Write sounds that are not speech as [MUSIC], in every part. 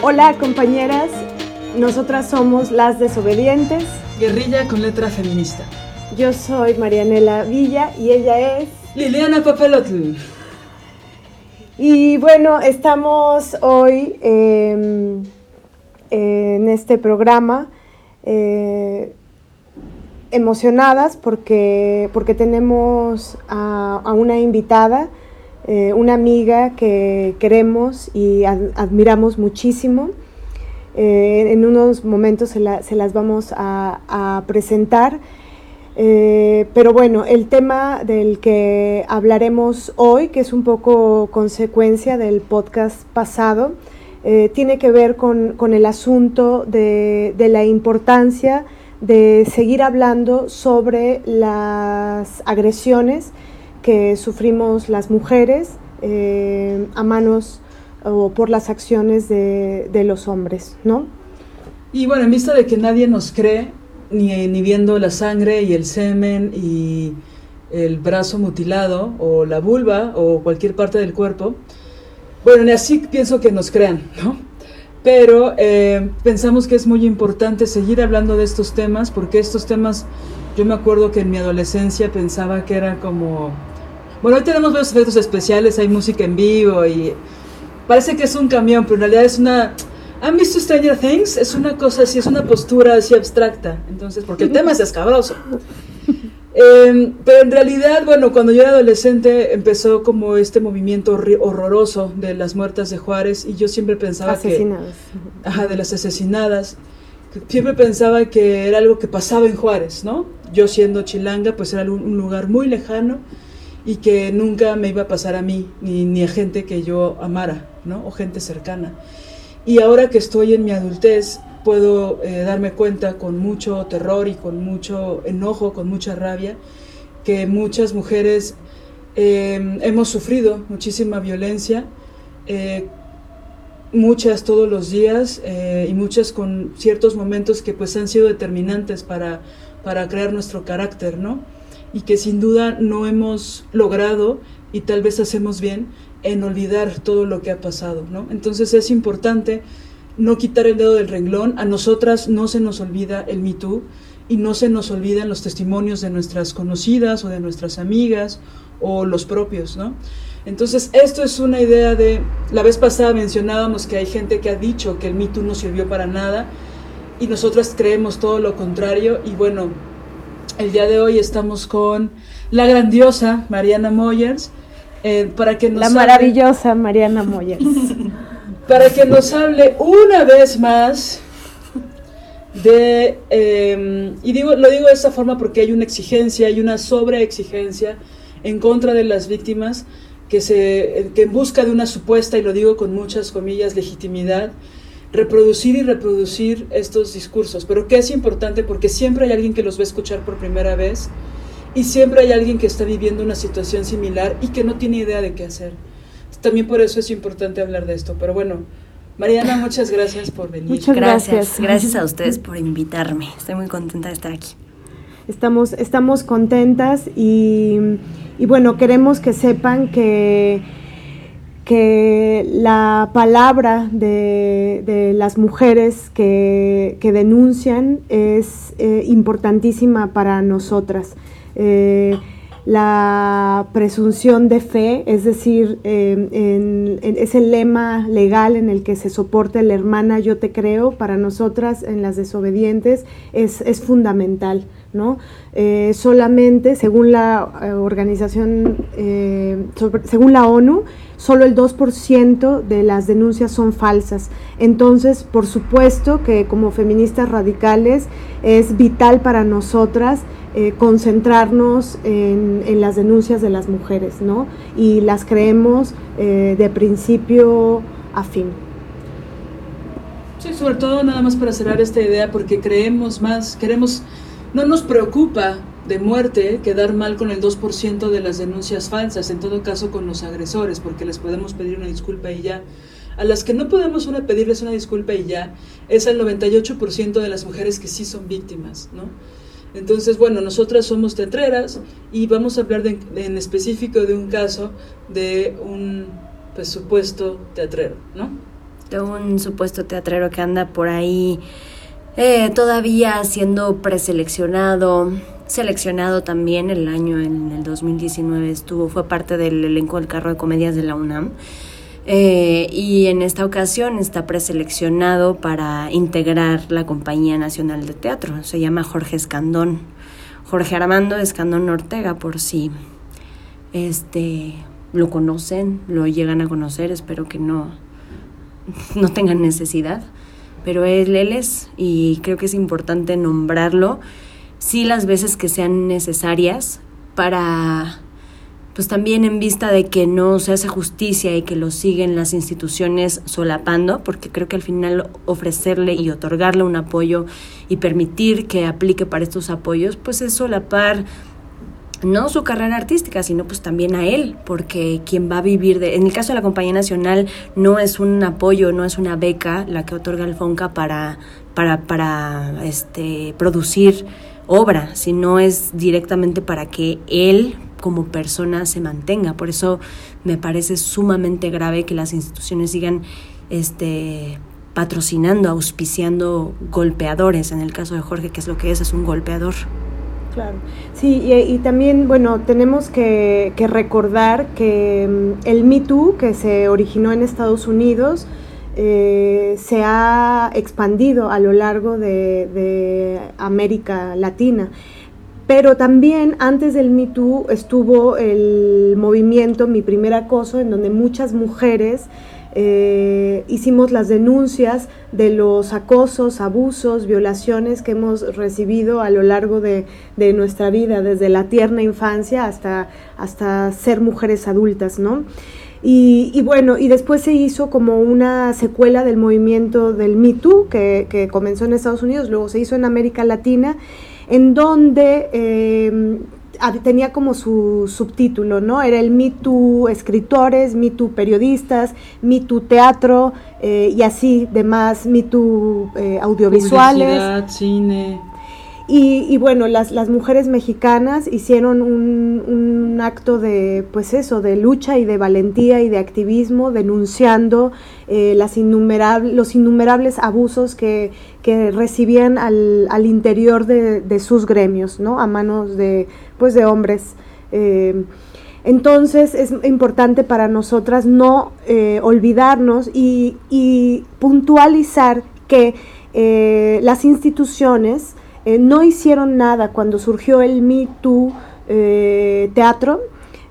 Hola compañeras, nosotras somos las desobedientes. Guerrilla con letra feminista. Yo soy Marianela Villa y ella es... Liliana Papelotl. Y bueno, estamos hoy em, en este programa eh, emocionadas porque, porque tenemos a una invitada eh, una amiga que queremos y admiramos muchísimo. Eh, en unos momentos se, las vamos a, presentar. Eh, pero bueno, el tema del que hablaremos hoy, que es un poco consecuencia del podcast pasado, tiene que ver con, el asunto de, de, la importancia de seguir hablando sobre las agresiones que sufrimos las mujeres eh, a manos o por las acciones de, los hombres, ¿no? Y bueno, en vista de que nadie nos cree, ni, ni viendo la sangre y el semen y el brazo mutilado o la vulva o cualquier parte del cuerpo, bueno, ni así pienso que nos crean, ¿no? Pero eh, pensamos que es muy importante seguir hablando de estos temas porque estos temas, yo me acuerdo que en mi adolescencia pensaba que era como bueno, hoy tenemos varios efectos especiales, hay música en vivo y parece que es un camión, pero en realidad es una... ¿Han visto Stranger Things? Es una cosa así, es una postura así abstracta. Entonces, porque el tema es escabroso. [LAUGHS] Em, pero en realidad, bueno, cuando yo era adolescente empezó como este movimiento horroroso de las muertas de Juárez y yo siempre pensaba asesinadas. que... Ajá, de las asesinadas. Siempre pensaba que era algo que pasaba en Juárez, ¿no? Yo siendo chilanga, pues era un lugar muy lejano y que nunca me iba a pasar a mí, ni, ni a gente que yo amara, ¿no? O gente cercana. Y ahora que estoy en mi adultez, puedo eh, darme cuenta con mucho terror y con mucho enojo, con mucha rabia, que muchas mujeres em, hemos sufrido muchísima violencia, eh, muchas todos los días eh, y muchas con ciertos momentos que pues han sido determinantes para, para crear nuestro carácter, ¿no? Y que sin duda no hemos logrado y tal vez hacemos bien en olvidar todo lo que ha pasado, ¿no? Entonces es importante no quitar el dedo del renglón, a nosotras no se nos olvida el Me Too y no se nos olvidan los testimonios de nuestras conocidas o de nuestras amigas o los propios, ¿no? Entonces, esto es una idea de, la vez pasada mencionábamos que hay gente que ha dicho que el Me Too no sirvió para nada y nosotras creemos todo lo contrario y bueno, el día de hoy estamos con la grandiosa Mariana Moyers eh, para que nos la maravillosa Mariana Moyers. [LAUGHS] Para que nos hable una vez más de em, y digo lo digo de esta forma porque hay una exigencia hay una sobreexigencia en contra de las víctimas que se que en busca de una supuesta y lo digo con muchas comillas legitimidad reproducir y reproducir estos discursos, pero que es importante porque siempre hay alguien que los va a escuchar por primera vez y siempre hay alguien que está viviendo una situación similar y que no tiene idea de qué hacer. También por eso es importante hablar de esto, pero bueno, Mariana, muchas gracias por venir. Muchas gracias. Gracias a ustedes por invitarme. Estoy muy contenta de estar aquí. Estamos, estamos contentas y, y bueno, queremos que sepan que que la palabra de, las mujeres que, denuncian es eh, importantísima para nosotras. Eh, la presunción de fe, es decir, en, ese lema legal en el que se soporta la hermana yo te creo, para nosotras en las desobedientes es, es fundamental ¿no? Eh, solamente, según la eh, organización, eh, según la ONU, solo el 2% de las denuncias son falsas. Entonces, por supuesto que como feministas radicales es vital para nosotras concentrarnos en, en, las denuncias de las mujeres, ¿no? Y las creemos de principio a fin. Sí, sobre todo nada más para cerrar esta idea, porque creemos más, queremos no nos preocupa de muerte quedar mal con el 2% de las denuncias falsas, en todo caso con los agresores, porque les podemos pedir una disculpa y ya. A las que no podemos una, pedirles una disculpa y ya, es al 98% de las mujeres que sí son víctimas, ¿no? Entonces, bueno, nosotras somos teatreras y vamos a hablar en específico de un caso de un pues, supuesto teatrero, ¿no? De un supuesto teatrero que anda por ahí eh, todavía siendo preseleccionado, seleccionado también el año, en el 2019 estuvo, fue parte del elenco del carro de comedias de la UNAM. Eh, y en esta ocasión está preseleccionado para integrar la Compañía Nacional de Teatro. Se llama Jorge Escandón. Jorge Armando Escandón Ortega, por si este, lo conocen, lo llegan a conocer, espero que no, [LAUGHS] no tengan necesidad pero él, él es y creo que es importante nombrarlo, sí las veces que sean necesarias para pues también en vista de que no se hace justicia y que lo siguen las instituciones solapando, porque creo que al final ofrecerle y otorgarle un apoyo y permitir que aplique para estos apoyos, pues es solapar no su carrera artística, sino pues también a él, porque quien va a vivir de... En el caso de la Compañía Nacional no es un apoyo, no es una beca la que otorga el FONCA para, para, para este, producir obra, sino es directamente para que él como persona se mantenga. Por eso me parece sumamente grave que las instituciones sigan este, patrocinando, auspiciando golpeadores, en el caso de Jorge, que es lo que es, es un golpeador. Claro, sí, y, también, bueno, tenemos que, recordar que mm, el Me Too, que se originó en Estados Unidos, eh, se ha expandido a lo largo de, América Latina. Pero también antes del Me Too estuvo el movimiento Mi Primer Acoso, en donde muchas mujeres eh, hicimos las denuncias de los acosos, abusos, violaciones que hemos recibido a lo largo de, nuestra vida, desde la tierna infancia hasta, hasta ser mujeres adultas, ¿no? Y, bueno, y después se hizo como una secuela del movimiento del Me Too, que, comenzó en Estados Unidos, luego se hizo en América Latina, en donde eh, tenía como su subtítulo, ¿no? Era el Me Too escritores, Me Too periodistas, Me Too teatro eh, y así demás, Me Too eh, audiovisuales. cine. Y, bueno, las, las, mujeres mexicanas hicieron un, acto de, pues eso, de lucha y de valentía y de activismo, denunciando eh, las innumerables, los innumerables abusos que, recibían al, al interior de, sus gremios, ¿no? A manos de, pues, de hombres. Eh, entonces es importante para nosotras no eh, olvidarnos y, y, puntualizar que las instituciones eh, no hicieron nada cuando surgió el Me Too eh, teatro.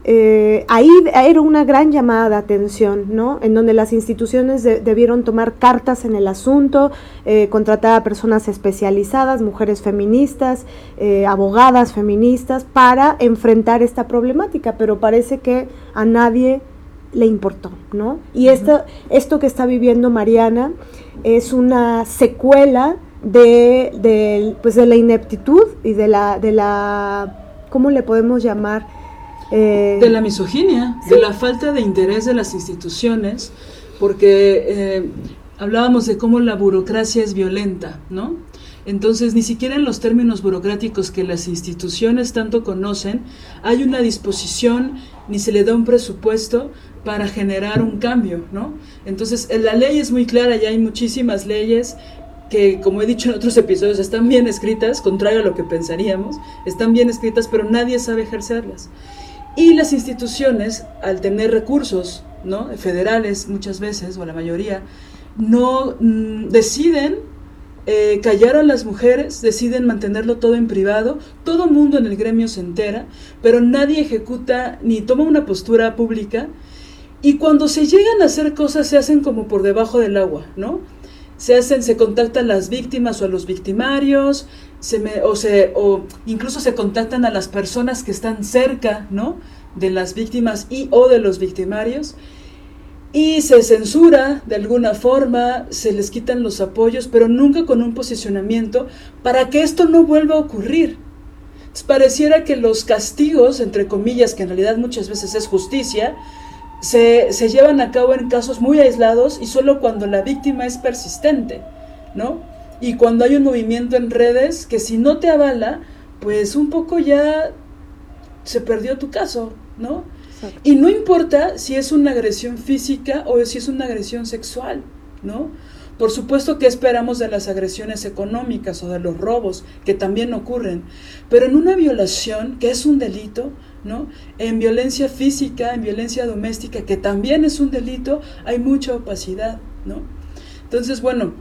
Eh, ahí era una gran llamada de atención, ¿no? En donde las instituciones debieron tomar cartas en el asunto, contratar a personas especializadas, mujeres feministas, abogadas feministas, para enfrentar esta problemática, pero parece que a nadie le importó, ¿no? Y esto, esto que está viviendo Mariana es una secuela de, de, pues de la ineptitud y de la, de la, ¿cómo le podemos llamar? Eh, de la misoginia, de la falta de interés de las instituciones, porque eh, hablábamos de cómo la burocracia es violenta, ¿no? Entonces, ni siquiera en los términos burocráticos que las instituciones tanto conocen, hay una disposición ni se le da un presupuesto para generar un cambio, ¿no? Entonces, la ley es muy clara, ya hay muchísimas leyes que, como he dicho en otros episodios, están bien escritas, contrario a lo que pensaríamos, están bien escritas, pero nadie sabe ejercerlas. Y las instituciones, al tener recursos ¿no? federales muchas veces, o la mayoría, no mm, deciden eh, callar a las mujeres, deciden mantenerlo todo en privado, todo mundo en el gremio se entera, pero nadie ejecuta ni toma una postura pública y cuando se llegan a hacer cosas se hacen como por debajo del agua, ¿no? Se hacen, se contactan las víctimas o a los victimarios, se me, o, se, o incluso se contactan a las personas que están cerca, ¿no? De las víctimas y o de los victimarios y se censura de alguna forma, se les quitan los apoyos, pero nunca con un posicionamiento para que esto no vuelva a ocurrir. pareciera que los castigos, entre comillas, que en realidad muchas veces es justicia, se, se, llevan a cabo en casos muy aislados y solo cuando la víctima es persistente, ¿no? Y cuando hay un movimiento en redes que si no te avala, pues un poco ya se perdió tu caso, ¿no? Y no importa si es una agresión física o si es una agresión sexual, ¿no? Por supuesto que esperamos de las agresiones económicas o de los robos, que también ocurren, pero en una violación, que es un delito, En violencia física, en violencia doméstica, que también es un delito, hay mucha opacidad, ¿no? Entonces, bueno,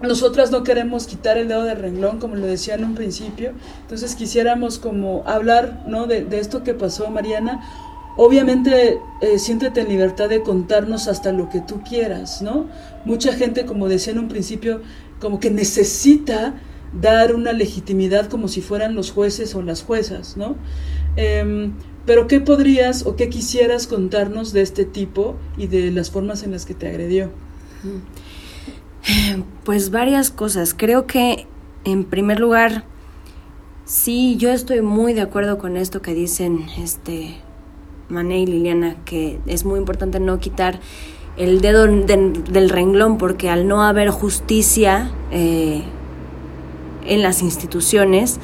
nosotras no queremos quitar el dedo de renglón, como lo decía en un principio, entonces quisiéramos como hablar, ¿no? De, de esto que pasó, Mariana, Obviamente, eh, siéntete en libertad de contarnos hasta lo que tú quieras, ¿no? Mucha gente, como decía en un principio, como que necesita dar una legitimidad como si fueran los jueces o las juezas, ¿no? Em, pero ¿qué podrías o qué quisieras contarnos de este tipo y de las formas en las que te agredió? [SIGHS] Pues varias cosas. Creo que, en primer lugar, sí, yo estoy muy de acuerdo con esto que dicen, este, Mané y Liliana, que es muy importante no quitar el dedo del renglón porque al no haber justicia eh, en las instituciones,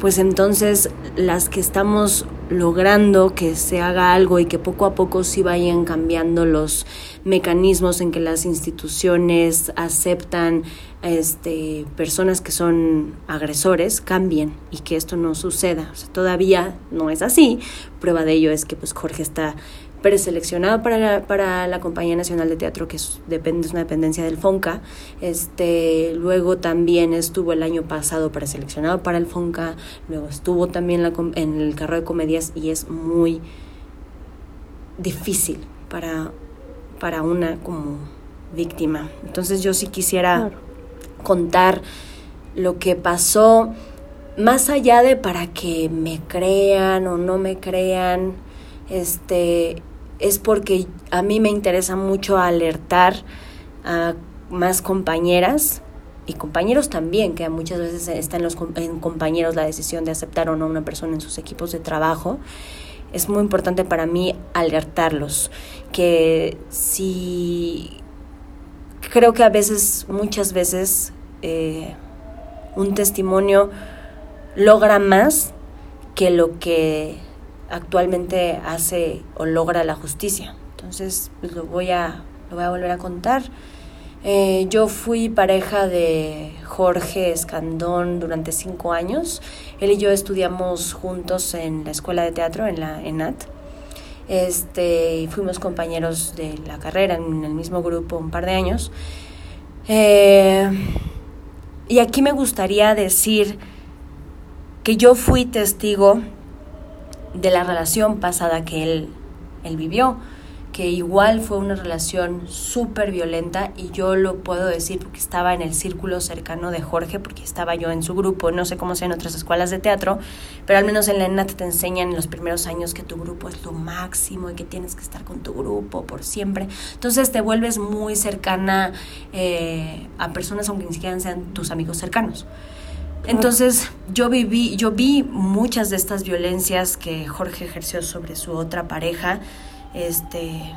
pues entonces las que estamos logrando que se haga algo y que poco a poco sí vayan cambiando los mecanismos en que las instituciones aceptan este, personas que son agresores cambien y que esto no suceda. todavía no es así. Prueba de ello es que pues Jorge está preseleccionado para la, para la Compañía Nacional de Teatro, que es, depende, es una dependencia del FONCA. Este, luego también estuvo el año pasado preseleccionado para el FONCA, luego estuvo también en el carro de comedias y es muy difícil para, para una como víctima. Entonces yo sí quisiera contar lo que pasó, más allá de para que me crean o no me crean, este, es porque a mí me interesa mucho alertar a más compañeras y compañeros también, que muchas veces está en los en compañeros la decisión de aceptar o no una persona en sus equipos de trabajo. Es muy importante para mí alertarlos, que si creo que a veces, muchas veces, eh, un testimonio logra más que lo que actualmente hace o logra la justicia. Entonces, pues lo voy a, lo voy a volver a contar. Eh, yo fui pareja de Jorge Escandón durante cinco años. Él y yo estudiamos juntos en la escuela de teatro, en la ENAT. Este, fuimos compañeros de la carrera en el mismo grupo un par de años. Eh, y aquí me gustaría decir que yo fui testigo de la relación pasada que él, él vivió, que igual fue una relación súper violenta y yo lo puedo decir porque estaba en el círculo cercano de Jorge, porque estaba yo en su grupo, no sé cómo sea en otras escuelas de teatro, pero al menos en la ENAT te enseñan en los primeros años que tu grupo es lo máximo y que tienes que estar con tu grupo por siempre. Entonces te vuelves muy cercana eh, a personas aunque ni siquiera sean tus amigos cercanos. Entonces yo viví, yo vi muchas de estas violencias que Jorge ejerció sobre su otra pareja, este,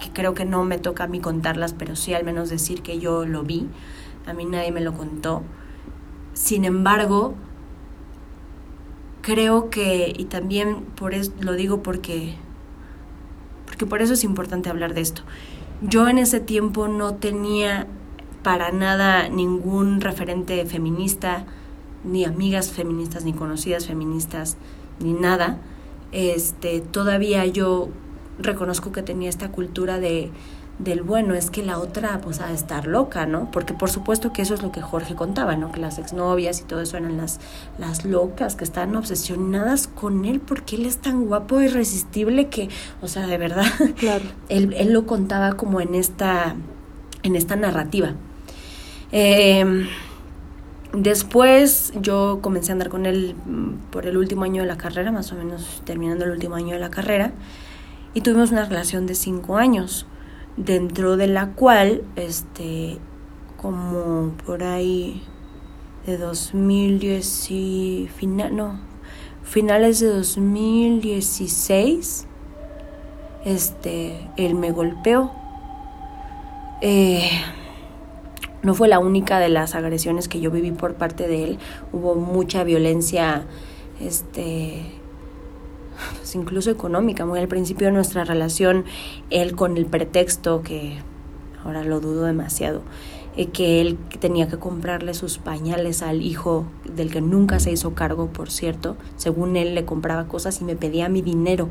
que creo que no me toca a mí contarlas, pero sí al menos decir que yo lo vi. A mí nadie me lo contó. Sin embargo, creo que, y también por eso lo digo porque, porque por eso es importante hablar de esto. Yo en ese tiempo no tenía para nada ningún referente feminista, ni amigas feministas, ni conocidas feministas, ni nada. Este, todavía yo reconozco que tenía esta cultura de, del bueno, es que la otra pues a estar loca, ¿no? Porque por supuesto que eso es lo que Jorge contaba, ¿no? Que las exnovias y todo eso eran las, las locas que estaban obsesionadas con él porque él es tan guapo e irresistible que, o sea, de verdad, Claro. [LAUGHS] él, él lo contaba como en esta, en esta narrativa. Eh, después yo comencé a andar con él mm, por el último año de la carrera, más o menos terminando el último año de la carrera, y tuvimos una relación de cinco años, dentro de la cual, este, como por ahí de 2010 y final, no, finales de 2016, este, él me golpeó. Eh, no fue la única de las agresiones que yo viví por parte de él. Hubo mucha violencia, este, pues incluso económica. Muy al principio de nuestra relación, él con el pretexto que ahora lo dudo demasiado, eh, que él tenía que comprarle sus pañales al hijo del que nunca se hizo cargo, por cierto. Según él le compraba cosas y me pedía mi dinero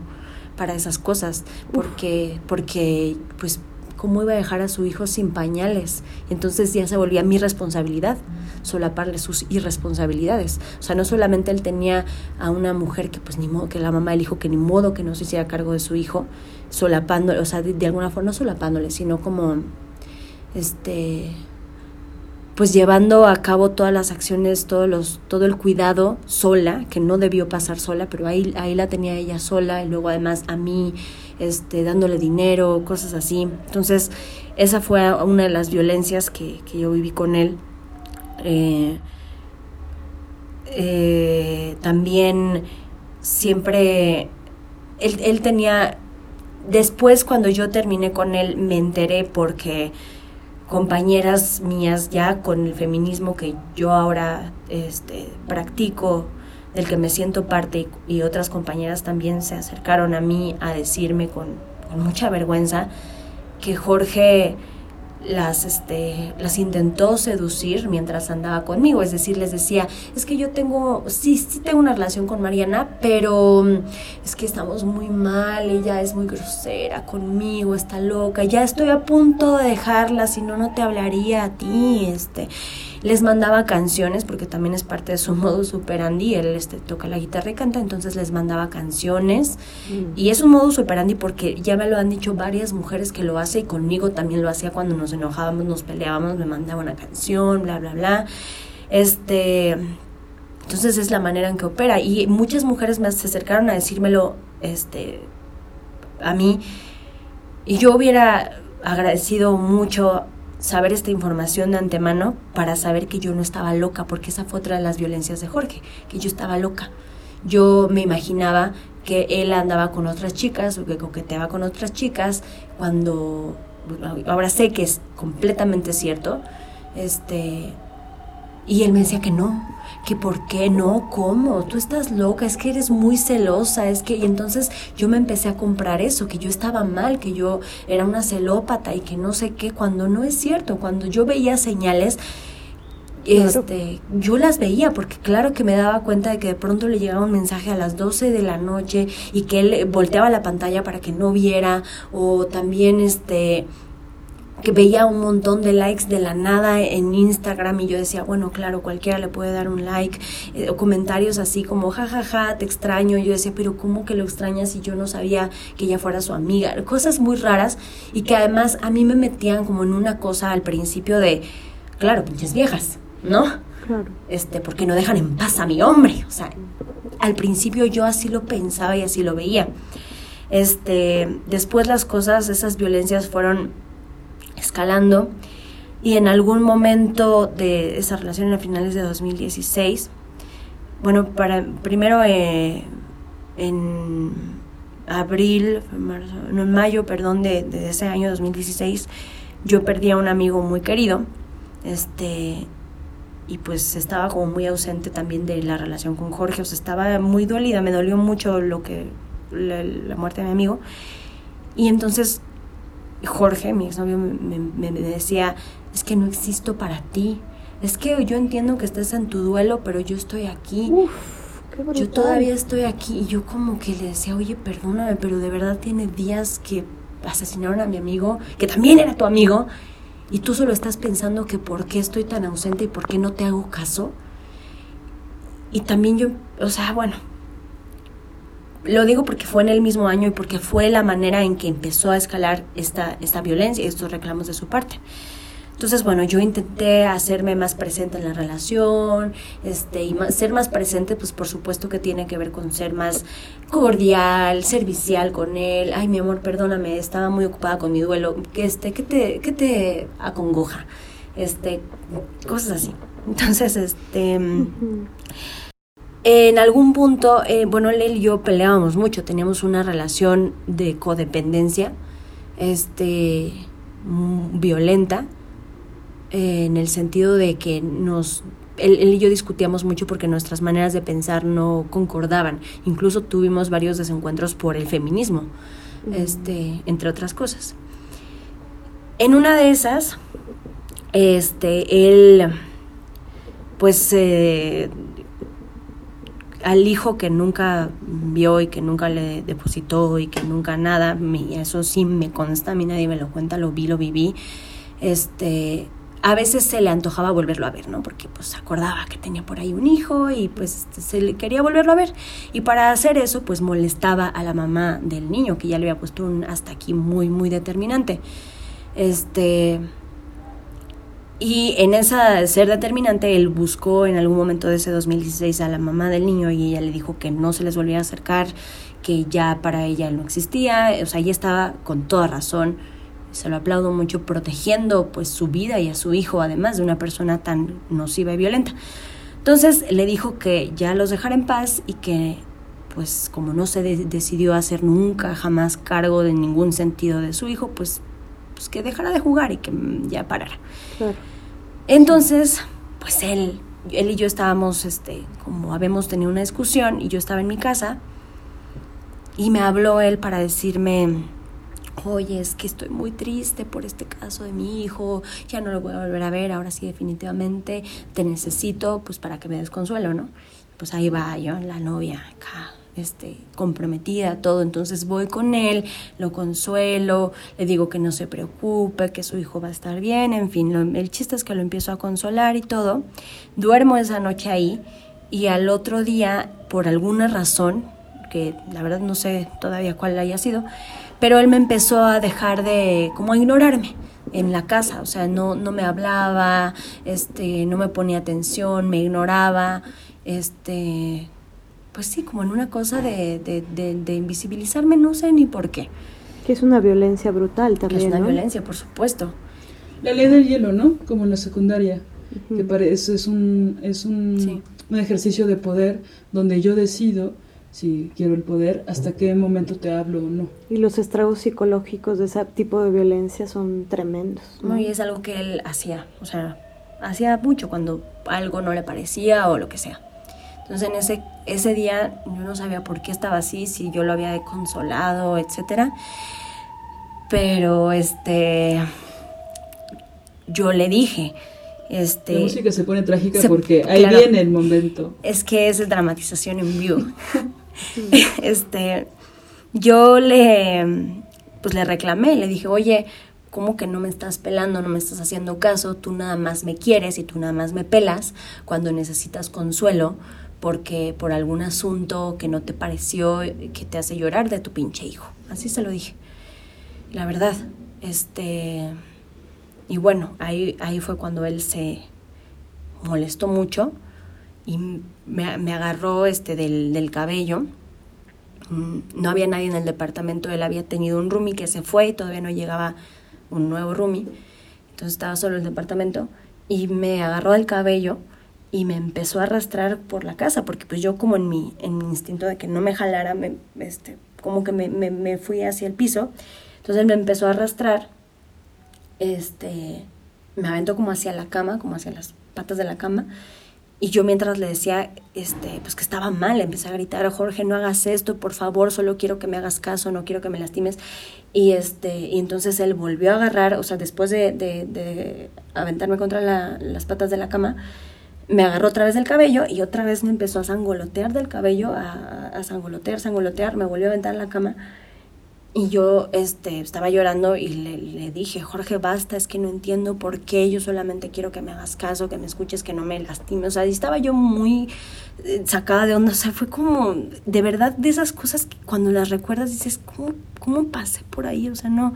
para esas cosas, porque, porque pues cómo iba a dejar a su hijo sin pañales. Entonces ya se volvía mi responsabilidad solaparle sus irresponsabilidades. O sea, no solamente él tenía a una mujer que pues ni modo, que la mamá del hijo, que ni modo que no se hiciera cargo de su hijo, solapándole, o sea, de, de alguna forma no solapándole, sino como, este, pues llevando a cabo todas las acciones, todos los, todo el cuidado sola, que no debió pasar sola, pero ahí, ahí la tenía ella sola, y luego además a mí, este, dándole dinero, cosas así. Entonces, esa fue una de las violencias que, que yo viví con él. Eh, eh, también siempre, él, él tenía, después cuando yo terminé con él, me enteré porque compañeras mías ya con el feminismo que yo ahora este, practico, del que me siento parte y, otras compañeras también se acercaron a mí a decirme con, con mucha vergüenza que Jorge las, este, las intentó seducir mientras andaba conmigo, es decir, les decía, es que yo tengo, sí, sí tengo una relación con Mariana, pero es que estamos muy mal, ella es muy grosera conmigo, está loca, ya estoy a punto de dejarla, si no, no te hablaría a ti, este les mandaba canciones porque también es parte de su [LAUGHS] modo superandi, él este, toca la guitarra y canta, entonces les mandaba canciones mm. y es un modo superandi porque ya me lo han dicho varias mujeres que lo hace y conmigo también lo hacía cuando nos enojábamos, nos peleábamos, me mandaba una canción, bla, bla, bla. Este, entonces es la manera en que opera y muchas mujeres me se acercaron a decírmelo este, a mí y yo hubiera agradecido mucho saber esta información de antemano para saber que yo no estaba loca, porque esa fue otra de las violencias de Jorge, que yo estaba loca. Yo me imaginaba que él andaba con otras chicas o que coqueteaba con otras chicas cuando ahora sé que es completamente cierto. Este y él me decía que no, que por qué no, cómo, tú estás loca, es que eres muy celosa, es que y entonces yo me empecé a comprar eso, que yo estaba mal, que yo era una celópata y que no sé qué, cuando no es cierto, cuando yo veía señales Claro. Este, yo las veía porque claro que me daba cuenta de que de pronto le llegaba un mensaje a las 12 de la noche y que él volteaba la pantalla para que no viera o también este que veía un montón de likes de la nada en Instagram y yo decía, bueno, claro, cualquiera le puede dar un like, eh, o comentarios así como, jajaja, ja, ja, te extraño, y yo decía, pero ¿cómo que lo extrañas si yo no sabía que ella fuera su amiga? Cosas muy raras y que además a mí me metían como en una cosa al principio de, claro, pinches viejas, ¿no? Claro. Este, porque no dejan en paz a mi hombre, o sea, al principio yo así lo pensaba y así lo veía. Este, después las cosas, esas violencias fueron escalando. Y en algún momento de esa relación a finales de 2016, bueno, para primero eh, en abril, marzo, no, en mayo, perdón, de, de, ese año 2016, yo perdí a un amigo muy querido, este, y pues estaba como muy ausente también de la relación con Jorge, o sea, estaba muy dolida, me dolió mucho lo que, la, la muerte de mi amigo, y entonces Jorge, mi exnovio, me, me, me, decía, es que no existo para ti. Es que yo entiendo que estás en tu duelo, pero yo estoy aquí. Uf, yo todavía estoy aquí. Y yo como que le decía, oye, perdóname, pero de verdad tiene días que asesinaron a mi amigo, que también era tu amigo, y tú solo estás pensando que por qué estoy tan ausente y por qué no te hago caso. Y también yo, o sea, bueno, lo digo porque fue en el mismo año y porque fue la manera en que empezó a escalar esta, esta violencia y estos reclamos de su parte. Entonces, bueno, yo intenté hacerme más presente en la relación, este, y ser más presente, pues por supuesto que tiene que ver con ser más cordial, servicial con él. Ay, mi amor, perdóname, estaba muy ocupada con mi duelo. Este, ¿qué te, qué te acongoja? Este, cosas así. Entonces, este... En algún punto, eh, bueno, él y yo peleábamos mucho, teníamos una relación de codependencia, este, mm, violenta, eh, en el sentido de que nos, él, y yo discutíamos mucho porque nuestras maneras de pensar no concordaban. Incluso tuvimos varios desencuentros por el feminismo, este, entre otras cosas. En una de esas, este, él, pues, eh, al hijo que nunca vio y que nunca le depositó y que nunca nada, eso sí me consta, a mí nadie me lo cuenta, lo vi, lo viví, este, a veces se le antojaba volverlo a ver, ¿no? Porque pues acordaba que tenía por ahí un hijo y pues se le quería volverlo a ver. Y para hacer eso pues molestaba a la mamá del niño, que ya le había puesto un hasta aquí muy, muy determinante. Este... Y en esa ser determinante, él buscó en algún momento de ese 2016 a la mamá del niño y ella le dijo que no se les volviera a acercar, que ya para ella no existía, o sea, ella estaba con toda razón se lo aplaudo mucho protegiendo pues su vida y a su hijo además de una persona tan nociva y violenta. Entonces le dijo que ya los dejara en paz y que pues como no se decidió hacer nunca jamás cargo de ningún sentido de su hijo, pues, pues que dejara de jugar y que ya parara. Entonces, pues él, él y yo estábamos, este, como habíamos tenido una discusión y yo estaba en mi casa y me habló él para decirme, oye, es que estoy muy triste por este caso de mi hijo, ya no lo voy a volver a ver, ahora sí definitivamente te necesito pues para que me des consuelo, ¿no? Pues ahí va yo, la novia acá, este, comprometida, todo. Entonces voy con él, lo consuelo, le digo que no se preocupe, que su hijo va a estar bien, en fin, el chiste es que lo empiezo a consolar y todo. Duermo esa noche ahí y al otro día, por alguna razón, que la verdad no sé todavía cuál haya sido, pero él me empezó a dejar de, como a ignorarme en la casa, o sea, no, no me hablaba, este, no me ponía atención, me ignoraba, este, pues sí, como en una cosa de, de, invisibilizarme, no sé ni por qué. Que es una violencia brutal también. es una violencia, por supuesto. La ley del hielo, ¿no? Como en la secundaria, que parece, es un, es un, un ejercicio de poder donde yo decido si quiero el poder, hasta qué momento te hablo o no. Y los estragos psicológicos de ese tipo de violencia son tremendos. ¿no? y es algo que él hacía, o sea, hacía mucho cuando algo no le parecía o lo que sea. Entonces en ese, ese día yo no sabía por qué estaba así, si yo lo había consolado, etcétera. Pero este yo le dije, este, la música se pone trágica porque ahí viene el momento. Es que es dramatización en vivo. [LAUGHS] [LAUGHS] este, yo le, pues le reclamé, le dije, oye, ¿cómo que no me estás pelando, no me estás haciendo caso? Tú nada más me quieres y tú nada más me pelas cuando necesitas consuelo porque por algún asunto que no te pareció que te hace llorar de tu pinche hijo. Así se lo dije. La verdad, este y bueno, ahí, ahí fue cuando él se molestó mucho y me, me agarró este del, del, cabello. Mm, no había nadie en el departamento, él había tenido un roomie que se fue y todavía no llegaba un nuevo roomie. Entonces estaba solo el departamento y me agarró del cabello y me empezó a arrastrar por la casa, porque pues yo como en mi, en mi instinto de que no me jalara, me, este, como que me, me, fui hacia el piso. Entonces me empezó a arrastrar, este, me aventó como hacia la cama, como hacia las patas de la cama, y yo mientras le decía, este, pues que estaba mal, empecé a gritar, Jorge, no hagas esto, por favor, solo quiero que me hagas caso, no quiero que me lastimes. Y, este, y entonces él volvió a agarrar, o sea, después de, de, aventarme contra las patas de la cama, me agarró otra vez del cabello y otra vez me empezó a sangolotear del cabello, a, a sangolotear, sangolotear, me volvió a aventar en la cama. Y yo este, estaba llorando y le, le, dije, Jorge, basta, es que no entiendo por qué, yo solamente quiero que me hagas caso, que me escuches, que no me lastimes. O sea, estaba yo muy eh, sacada de onda. O sea, fue como, de verdad, de esas cosas que cuando las recuerdas dices, ¿cómo, cómo pasé por ahí? O sea, no,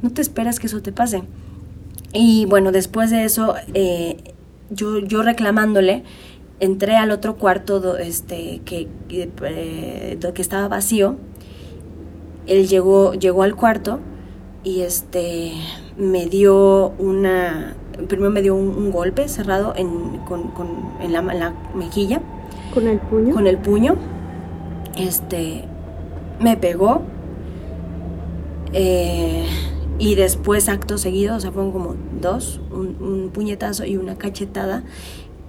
no te esperas que eso te pase. Y bueno, después de eso, eh, yo, yo reclamándole, entré al otro cuarto este, que, que, eh, que estaba vacío él llegó, llegó al cuarto y este me dio una, primero me dio un, golpe cerrado en, con, con, en, la, la, mejilla. ¿Con el puño? Con el puño. Este, me pegó. Eh, y después, acto seguido, o sea, fueron como dos, un, un, puñetazo y una cachetada,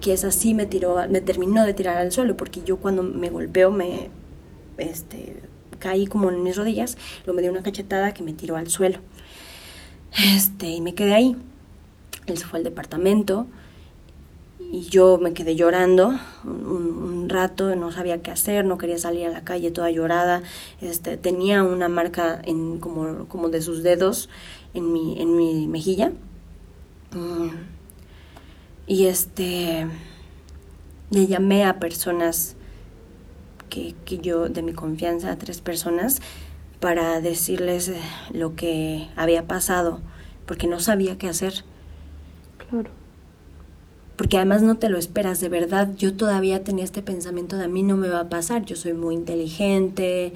que es así me tiró, me terminó de tirar al suelo, porque yo cuando me golpeo me, este, caí como en mis rodillas, lo me dio una cachetada que me tiró al suelo. Este, y me quedé ahí. Él se fue al departamento y yo me quedé llorando un, rato, no sabía qué hacer, no quería salir a la calle toda llorada. Este, tenía una marca en, como, como de sus dedos en mi, en mi mejilla. Mm. Y este, le llamé a personas que, que yo, de mi confianza, a tres personas para decirles eh, lo que había pasado, porque no sabía qué hacer. Claro. Porque además no te lo esperas, de verdad. Yo todavía tenía este pensamiento de a mí no me va a pasar. Yo soy muy inteligente,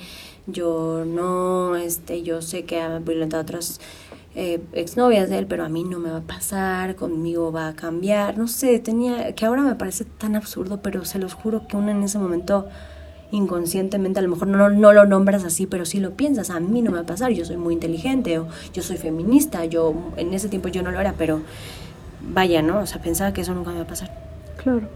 yo no, este, yo sé que ha violentado a otras eh, exnovias de él, pero a mí no me va a pasar, conmigo va a cambiar. No sé, tenía, que ahora me parece tan absurdo, pero se los juro que uno en ese momento inconscientemente, a lo mejor no, no lo nombras así, pero sí lo piensas, a mí no me va a pasar, yo soy muy inteligente o yo soy feminista, yo en ese tiempo yo no lo era, pero vaya, ¿no? O sea, pensaba que eso nunca me va a pasar. Claro.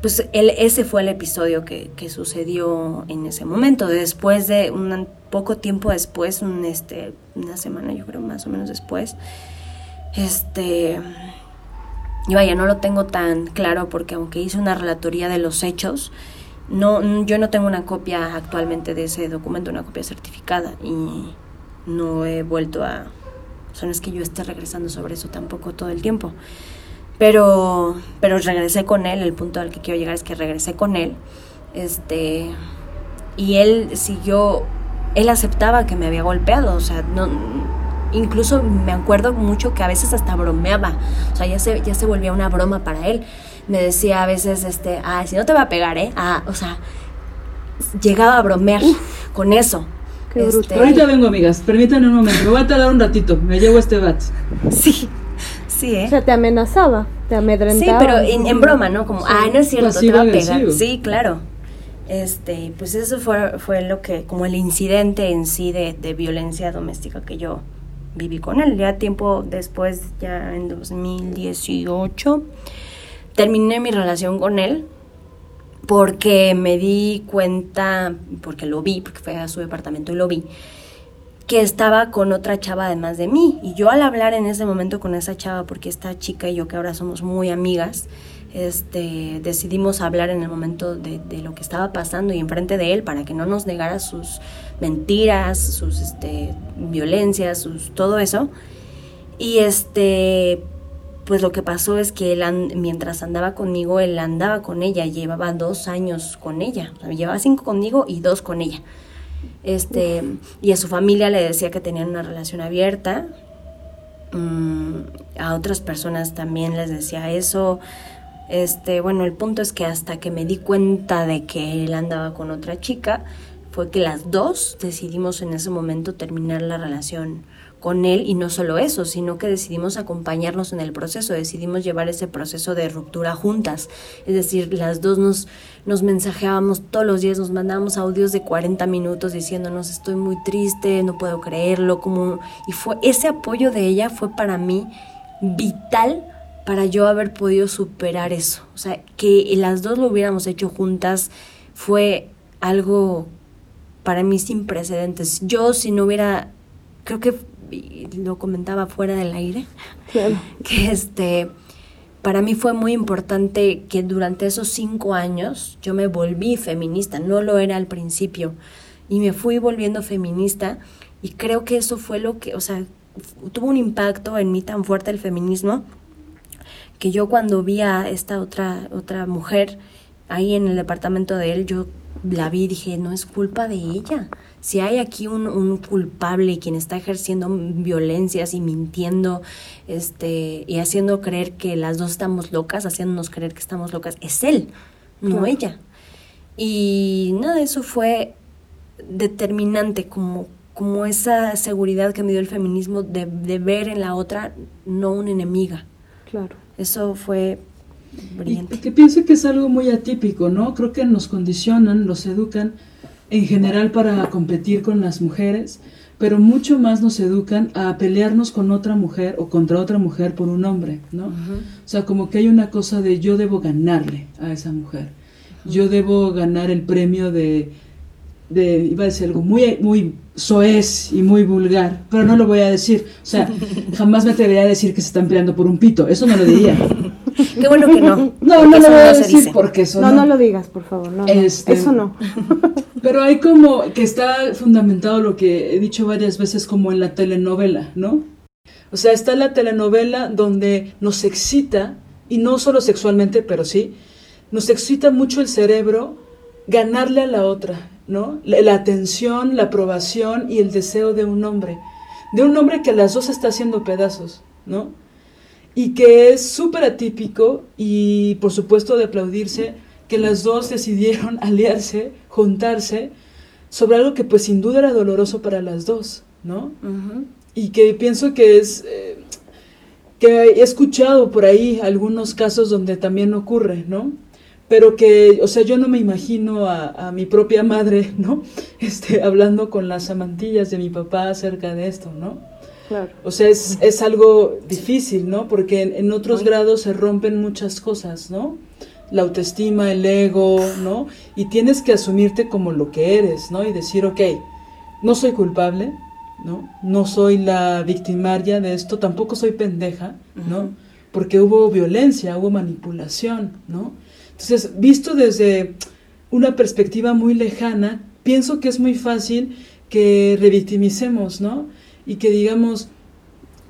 Pues el, ese fue el episodio que, que sucedió en ese momento. Después de un poco tiempo después, un, este, una semana yo creo más o menos después, este... Y vaya, no lo tengo tan claro porque aunque hice una relatoría de los hechos, no, yo no tengo una copia actualmente de ese documento, una copia certificada y no he vuelto a... O sea, no es que yo esté regresando sobre eso tampoco todo el tiempo. Pero, pero regresé con él, el punto al que quiero llegar es que regresé con él. Este, y él siguió, él aceptaba que me había golpeado, o sea, no, incluso me acuerdo mucho que a veces hasta bromeaba, o sea, ya se, ya se volvía una broma para él me decía a veces, este, ah, si no te va a pegar, ¿eh? Ah, o sea, llegaba a bromear con eso. Este, Ahorita vengo, amigas, permítanme un momento, me voy a tardar un ratito, me llevo este bat. Sí, sí, ¿eh? O sea, te amenazaba, te amedrentaba. Sí, pero en, broma, ¿no? Como, ah, no es cierto, te va a pegar. Sí, claro. Este, pues eso fue, fue lo que, como el incidente en sí de, de violencia doméstica que yo viví con él. Ya tiempo después, ya en 2018 terminé mi relación con él porque me di cuenta, porque lo vi, porque fue a su departamento y lo vi, que estaba con otra chava además de mí. Y yo al hablar en ese momento con esa chava, porque esta chica y yo que ahora somos muy amigas, este, decidimos hablar en el momento de, lo que estaba pasando y enfrente de él para que no nos negara sus mentiras, sus este, violencias, sus, todo eso. Y este, pues lo que pasó es que él, mientras andaba conmigo, él andaba con ella, llevaba dos años con ella, o sea, llevaba cinco conmigo y dos con ella. Este, y a su familia le decía que tenían una relación abierta. Mm, a otras personas también les decía eso. Este, bueno, el punto es que hasta que me di cuenta de que él andaba con otra chica, fue que las dos decidimos en ese momento terminar la relación con él y no solo eso, sino que decidimos acompañarnos en el proceso, decidimos llevar ese proceso de ruptura juntas. Es decir, las dos nos, nos mensajeábamos todos los días, nos mandábamos audios de 40 minutos diciéndonos estoy muy triste, no puedo creerlo, como y fue ese apoyo de ella fue para mí vital para yo haber podido superar eso. O sea, que las dos lo hubiéramos hecho juntas fue algo para mí sin precedentes. Yo si no hubiera creo que lo comentaba fuera del aire, [LAUGHS] que este, para mí fue muy importante que durante esos cinco años yo me volví feminista, no lo era al principio, y me fui volviendo feminista Y creo que eso fue lo que, o sea, tuvo un impacto en mí tan fuerte el feminismo que yo cuando vi a esta otra, otra mujer ahí en el departamento de él, yo la vi y dije, no es culpa de ella. Si hay aquí un, un culpable quien está ejerciendo violencias y mintiendo este, y haciendo creer que las dos estamos locas, haciéndonos creer que estamos locas, es él, no ella. Y nada, eso fue determinante como, como esa seguridad que me dio el feminismo de, de ver en la otra no una enemiga. Claro. Eso fue brillante. Y que pienso que es algo muy atípico, ¿no? Creo que nos condicionan, los educan en general para competir con las mujeres, pero mucho más nos educan a pelearnos con otra mujer o contra otra mujer por un hombre, ¿no? O sea, como que hay una cosa de yo debo ganarle a esa mujer. Yo debo ganar el premio de, de iba a decir algo muy, muy soez y muy vulgar, pero no lo voy a decir. O sea, [LAUGHS] jamás me atrevería a decir que se están peleando por un pito, eso no lo diría. [LAUGHS] Qué bueno que no. [LAUGHS] No, no lo voy a decir porque eso no. No, no lo digas, por favor. No, este, eso no. Pero hay como que está fundamentado lo que he dicho varias veces como en la telenovela, ¿no? O sea, está la telenovela donde nos excita, y no solo sexualmente, pero sí, nos excita mucho el cerebro ganarle a la otra, ¿no? La, atención, la aprobación y el deseo de un hombre. De un hombre que a las dos está haciendo pedazos, ¿no? y que es súper atípico y por supuesto de aplaudirse que las dos decidieron [LAUGHS] aliarse, juntarse sobre algo que pues sin duda era doloroso para las dos, ¿no? Y que pienso que es, eh, que he escuchado por ahí algunos casos donde también ocurre, ¿no? Pero que, o sea, yo no me imagino a, a mi propia madre, ¿no? [LAUGHS] Este, hablando con las amantillas de mi papá acerca de esto, ¿no? O sea, es, es, algo difícil, ¿no? Porque en, otros grados se rompen muchas cosas, ¿no? La autoestima, el ego, ¿no? Y tienes que asumirte como lo que eres, ¿no? Y decir, ok, no soy culpable, ¿no? No soy la victimaria de esto, tampoco soy pendeja, ¿no? Porque hubo violencia, hubo manipulación, ¿no? Entonces, visto desde una perspectiva muy lejana, pienso que es muy fácil que revictimicemos, ¿no? y que digamos,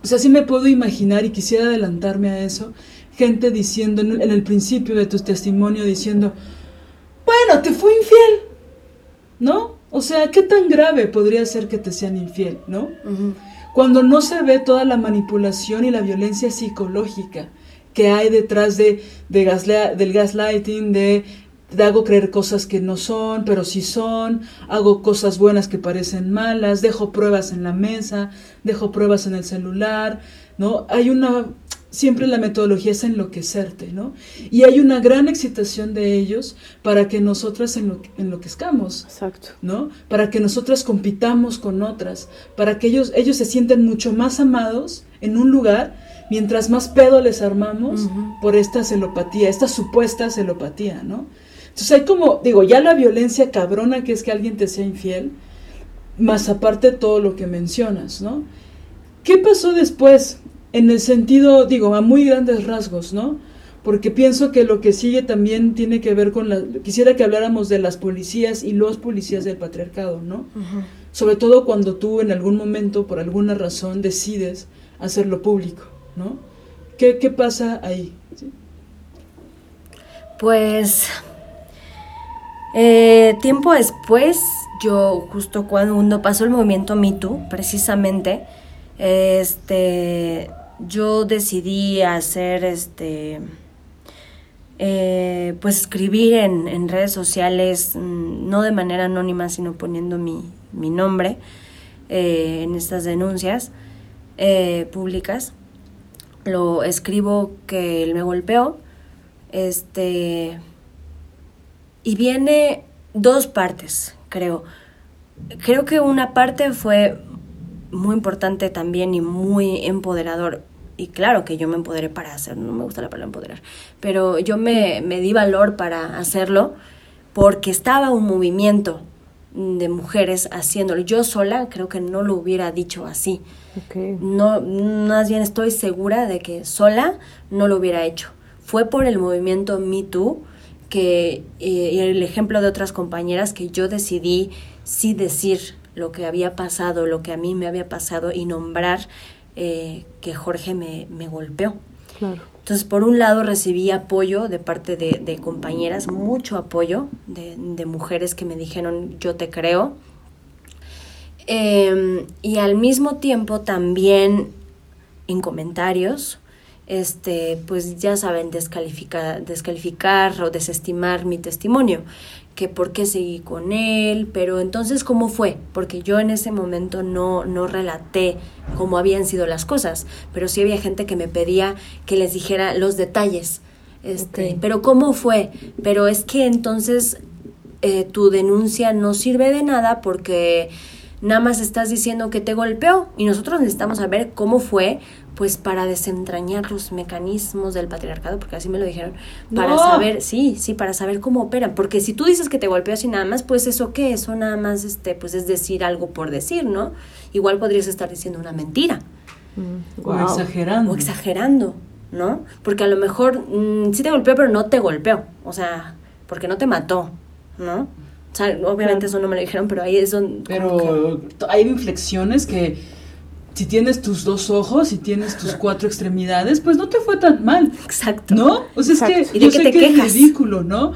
o sea, sí me puedo imaginar y quisiera adelantarme a eso, gente diciendo en el principio de tu testimonio, diciendo, bueno, te fui infiel, ¿no? O sea, ¿qué tan grave podría ser que te sean infiel, ¿no? Cuando no se ve toda la manipulación y la violencia psicológica que hay detrás de, de del gaslighting, de hago creer cosas que no son, pero sí son, hago cosas buenas que parecen malas, dejo pruebas en la mesa, dejo pruebas en el celular, ¿no? Hay una, siempre la metodología es enloquecerte, ¿no? Y hay una gran excitación de ellos para que nosotras enloquezcamos, Exacto. ¿no? Para que nosotras compitamos con otras, para que ellos, ellos se sienten mucho más amados en un lugar mientras más pedo les armamos por esta celopatía, esta supuesta celopatía, ¿no? Entonces hay como, digo, ya la violencia cabrona que es que alguien te sea infiel, más aparte todo lo que mencionas, ¿no? ¿Qué pasó después? En el sentido, digo, a muy grandes rasgos, ¿no? Porque pienso que lo que sigue también tiene que ver con la... Quisiera que habláramos de las policías y los policías del patriarcado, ¿no? Sobre todo cuando tú en algún momento, por alguna razón, decides hacerlo público, ¿no? ¿Qué, qué pasa ahí? Pues eh, tiempo después, yo justo cuando pasó el movimiento Me precisamente, este, yo decidí hacer este, eh, pues escribir en, redes sociales, mm, no de manera anónima, sino poniendo mi, nombre eh, en estas denuncias públicas. Lo escribo que él me golpeó, este y viene dos partes, creo. Creo que una parte fue muy importante también y muy empoderador. Y claro que yo me empoderé para hacerlo, no me gusta la palabra empoderar, pero yo me, di valor para hacerlo porque estaba un movimiento de mujeres haciéndolo. Yo sola creo que no lo hubiera dicho así. No, más bien estoy segura de que sola no lo hubiera hecho. Fue por el movimiento Me Too que eh, el ejemplo de otras compañeras que yo decidí sí decir lo que había pasado, lo que a mí me había pasado y nombrar eh, que Jorge me, me golpeó. Claro. Entonces, por un lado recibí apoyo de parte de, compañeras, mucho apoyo de, mujeres que me dijeron, yo te creo. Eh, y al mismo tiempo también en comentarios, este, pues ya saben, descalificar, descalificar o desestimar mi testimonio, que por qué seguí con él, pero entonces cómo fue, porque yo en ese momento no, no relaté cómo habían sido las cosas, pero sí había gente que me pedía que les dijera los detalles, este, okay. pero cómo fue, pero es que entonces eh, tu denuncia no sirve de nada porque nada más estás diciendo que te golpeó y nosotros necesitamos saber cómo fue, pues para desentrañar los mecanismos del patriarcado, porque así me lo dijeron, para No. saber, sí, sí, para saber cómo operan, porque si tú dices que te golpeó así nada más, pues eso qué, eso nada más, este, pues es decir algo por decir, ¿no? Igual podrías estar diciendo una mentira Mm, O exagerando. o exagerando, ¿no? Porque a lo mejor mm, sí te golpeó, pero no te golpeó, o sea, porque no te mató, ¿no? O sea, obviamente Claro. eso no me lo dijeron, pero ahí es donde... que- Pero hay inflexiones que si tienes tus dos ojos y tienes tus cuatro extremidades, pues no te fue tan mal, Exacto. ¿no? O sea, es que ¿Y de yo qué sé te que quejas? es ridículo, ¿no?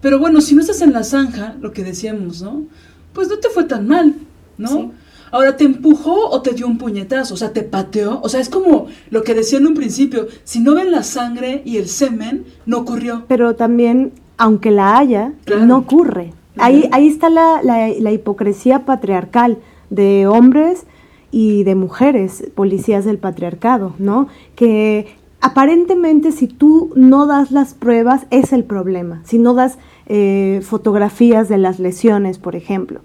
Pero bueno, si no estás en la zanja, lo que decíamos, ¿no? Pues no te fue tan mal, ¿no? Sí. Ahora, ¿te empujó o te dio un puñetazo? O sea, ¿te pateó? O sea, es como lo que decía en un principio, si no ven la sangre y el semen, no ocurrió. Pero también, aunque la haya, Claro. no ocurre. Ahí, ahí está la, la- la hipocresía patriarcal de hombres y de mujeres, policías del patriarcado, ¿no? Que aparentemente si tú no das las pruebas es el problema, si no das eh, fotografías de las lesiones, por ejemplo.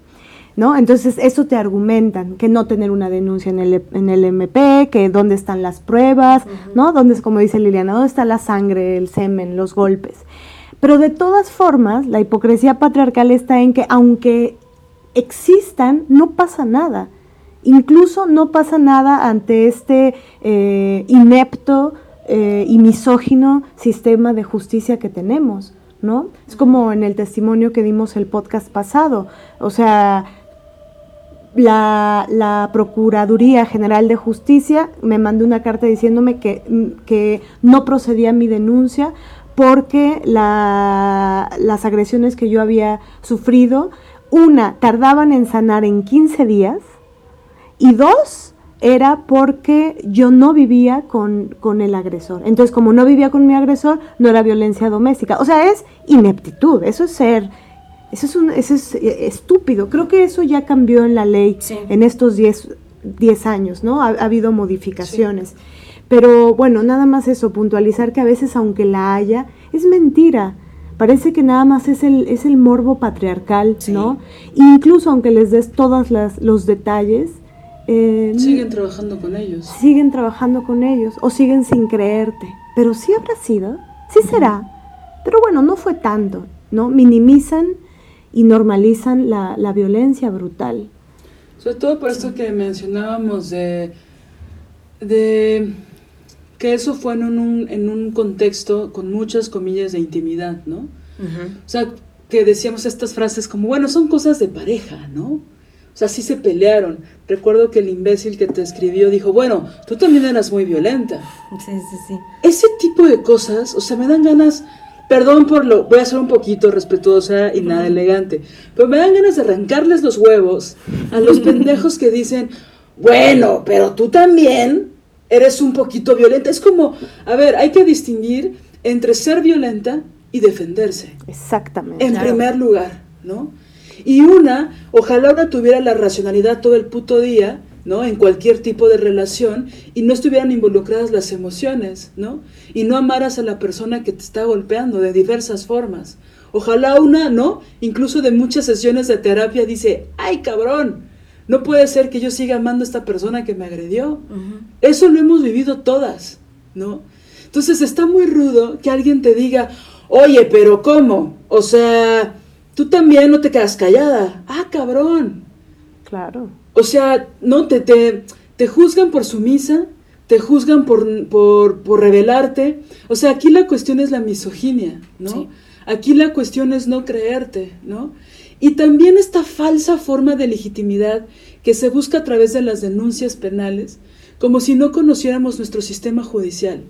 ¿No? Entonces eso te argumentan, que no tener una denuncia en el, en el MP, que dónde están las pruebas, ¿no? Dónde, como dice Liliana, dónde está la sangre, el semen, los golpes. Pero de todas formas, la hipocresía patriarcal está en que aunque existan, no pasa nada. Incluso no pasa nada ante este eh, inepto eh, y misógino sistema de justicia que tenemos, ¿no? Es como en el testimonio que dimos el podcast pasado. O sea, la, la Procuraduría General de Justicia me mandó una carta diciéndome que, que no procedía mi denuncia porque la- las agresiones que yo había sufrido, una, tardaban en sanar en 15 días y dos, era porque yo no vivía con, con el agresor. Entonces, como no vivía con mi agresor, no era violencia doméstica. O sea, es ineptitud, eso es ser, eso es, un, eso es eh, estúpido. Creo que eso ya cambió en la ley Sí. en estos 10 10 años, ¿no? Ha, ha habido modificaciones. Pero bueno, nada más eso, puntualizar que a veces, aunque la haya, es mentira. Parece que nada más es el, es el morbo patriarcal, Sí. ¿no? Incluso aunque les des todos los detalles, eh, Siguen trabajando con ellos. siguen trabajando con ellos o siguen sin creerte. Pero sí habrá sido, sí será. Pero bueno, no fue tanto, ¿no? Minimizan y normalizan la, la violencia brutal. Sobre todo por esto que mencionábamos de, de que eso fue en un, en un contexto con muchas comillas de intimidad, ¿no? Ujú. O sea, que decíamos estas frases como, bueno, son cosas de pareja, ¿no? O sea, sí se pelearon. Recuerdo que el imbécil que te escribió dijo, bueno, tú también eras muy violenta. Sí, sí, sí. Ese tipo de cosas, o sea, me dan ganas, perdón por lo, voy a ser un poquito respetuosa y nada elegante, pero me dan ganas de arrancarles los huevos a los [LAUGHS] pendejos que dicen, bueno, pero tú también eres un poquito violenta. Es como, a ver, hay que distinguir entre ser violenta y defenderse Exactamente. en Claro. primer lugar, ¿no? Y una, ojalá una tuviera la racionalidad todo el puto día, ¿no? En cualquier tipo de relación y no estuvieran involucradas las emociones, ¿no? Y no amaras a la persona que te está golpeando de diversas formas. Ojalá una, ¿no? Incluso de muchas sesiones de terapia dice, ay cabrón, no puede ser que yo siga amando a esta persona que me agredió. Eso lo hemos vivido todas, ¿no? Entonces está muy rudo que alguien te diga, oye, pero ¿cómo? O sea, tú también no te quedas callada. Ah, cabrón. Claro. O sea, no, te, te, te juzgan por sumisa, te juzgan por, por, por revelarte. O sea, aquí la cuestión es la misoginia, ¿no? Sí. Aquí la cuestión es no creerte, ¿no? Y también esta falsa forma de legitimidad que se busca a través de las denuncias penales, como si no conociéramos nuestro sistema judicial.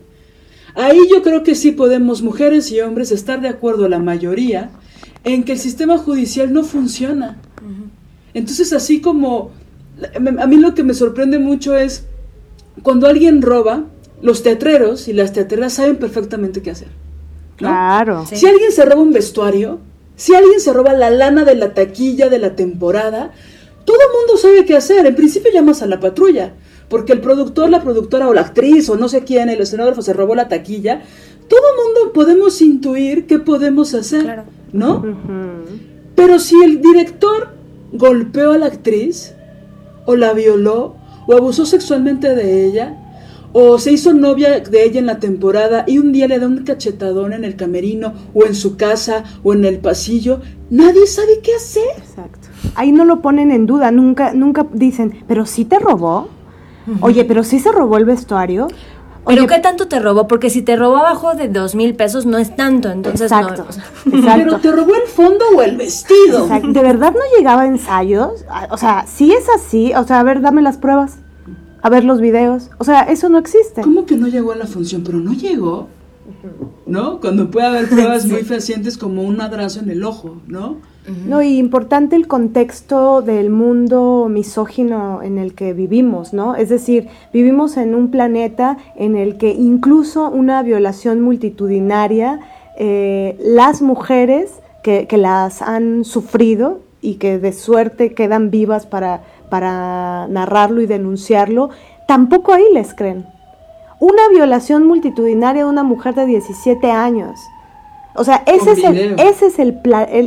Ahí yo creo que sí podemos, mujeres y hombres, estar de acuerdo, la mayoría, en que el sistema judicial no funciona. Entonces, así como a mí lo que me sorprende mucho es cuando alguien roba, los teatreros y las teatreras saben perfectamente qué hacer. Claro. Si alguien se roba un vestuario, si alguien se roba la lana de la taquilla de la temporada, todo el mundo sabe qué hacer. En principio llamas a la patrulla, porque el productor, la productora o la actriz o no sé quién, el escenógrafo se robó la taquilla. Todo el mundo podemos intuir qué podemos hacer, ¿no? Pero si el director golpeó a la actriz, o la violó, o abusó sexualmente de ella, o se hizo novia de ella en la temporada y un día le da un cachetadón en el camerino o en su casa o en el pasillo, nadie sabe qué hacer. Exacto. Ahí no lo ponen en duda, nunca nunca dicen, "Pero sí te robó." Oye, pero sí se robó el vestuario. Pero ¿qué tanto te robó? Porque si te robó abajo de dos mil pesos no es tanto, entonces exacto, no. [LAUGHS] exacto. Pero te robó el fondo o el vestido. Exacto. ¿De verdad no llegaba a ensayos? O sea, si es así, o sea, a ver, dame las pruebas a ver los videos. O sea, eso no existe. ¿Cómo que no llegó a la función? Pero no llegó. ¿No? Cuando puede haber pruebas muy fehacientes como un madrazo en el ojo, ¿no? No, y importante el contexto del mundo misógino en el que vivimos, ¿no? Es decir, vivimos en un planeta en el que incluso una violación multitudinaria, eh, las mujeres que, que las han sufrido y que de suerte quedan vivas para para narrarlo y denunciarlo, tampoco ahí les creen. Una violación multitudinaria de una mujer de 17 años. O sea, ese es, el, ese es el,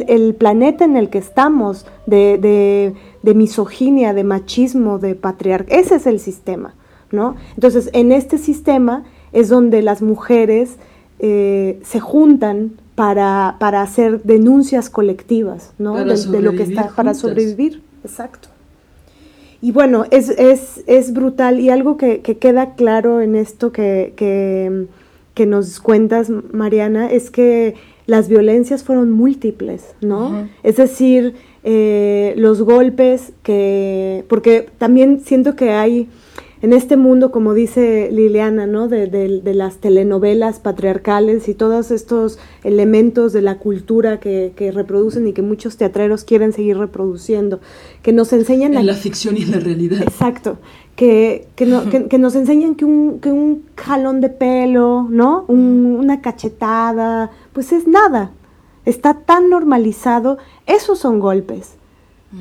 el, planeta en el que estamos, de, de, misoginia, de machismo, de patriarca. Ese es el sistema, ¿no? Entonces, en este sistema es donde las mujeres eh, se juntan para, para, hacer denuncias colectivas, ¿no? De, lo que está para sobrevivir. Exacto. Y bueno, es, es, es brutal y algo que, que, queda claro en esto que, que, que, nos cuentas, Mariana, es que las violencias fueron múltiples, ¿no? Es decir, eh, los golpes que, porque también siento que hay en este mundo, como dice Liliana, ¿no? De, de, las telenovelas patriarcales y todos estos elementos de la cultura que, que, reproducen y que muchos teatreros quieren seguir reproduciendo, que nos enseñan... En la, ficción y la realidad. Exacto. Que, que, no, que, nos enseñan que un, que un jalón de pelo, ¿no? una cachetada, pues es nada. Está tan normalizado. Esos son golpes,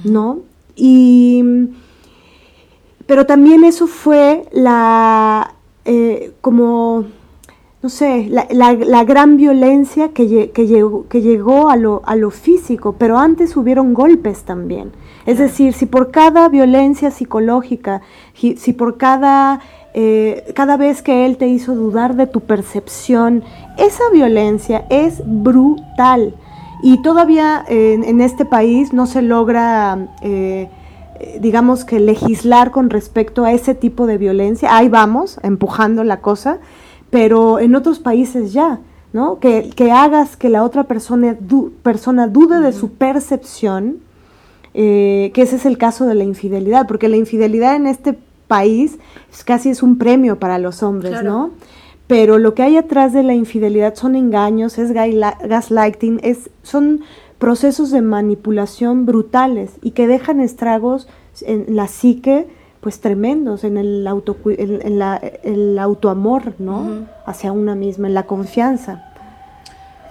¿no? Y pero también eso fue la, eh, como, no sé, la, la, gran violencia que, que, llegó, que llegó a lo, a lo físico, pero antes hubieron golpes también. Es decir, si por cada violencia psicológica, si por cada, eh, cada vez que él te hizo dudar de tu percepción, esa violencia es brutal. Y todavía en este país no se logra eh, eh, digamos que legislar con respecto a ese tipo de violencia. Ahí vamos, empujando la cosa, pero en otros países ya, ¿no? Que, hagas que la otra persona, persona dude de su percepción, eh, que ese es el caso de la infidelidad, porque la infidelidad en este país casi es un premio para los hombres, ¿no? Pero lo que hay atrás de la infidelidad son engaños, es gaslighting, es, son procesos de manipulación brutales y que dejan estragos en la psique pues tremendos en el auto en, la, el autoamor no hacia una misma en la confianza.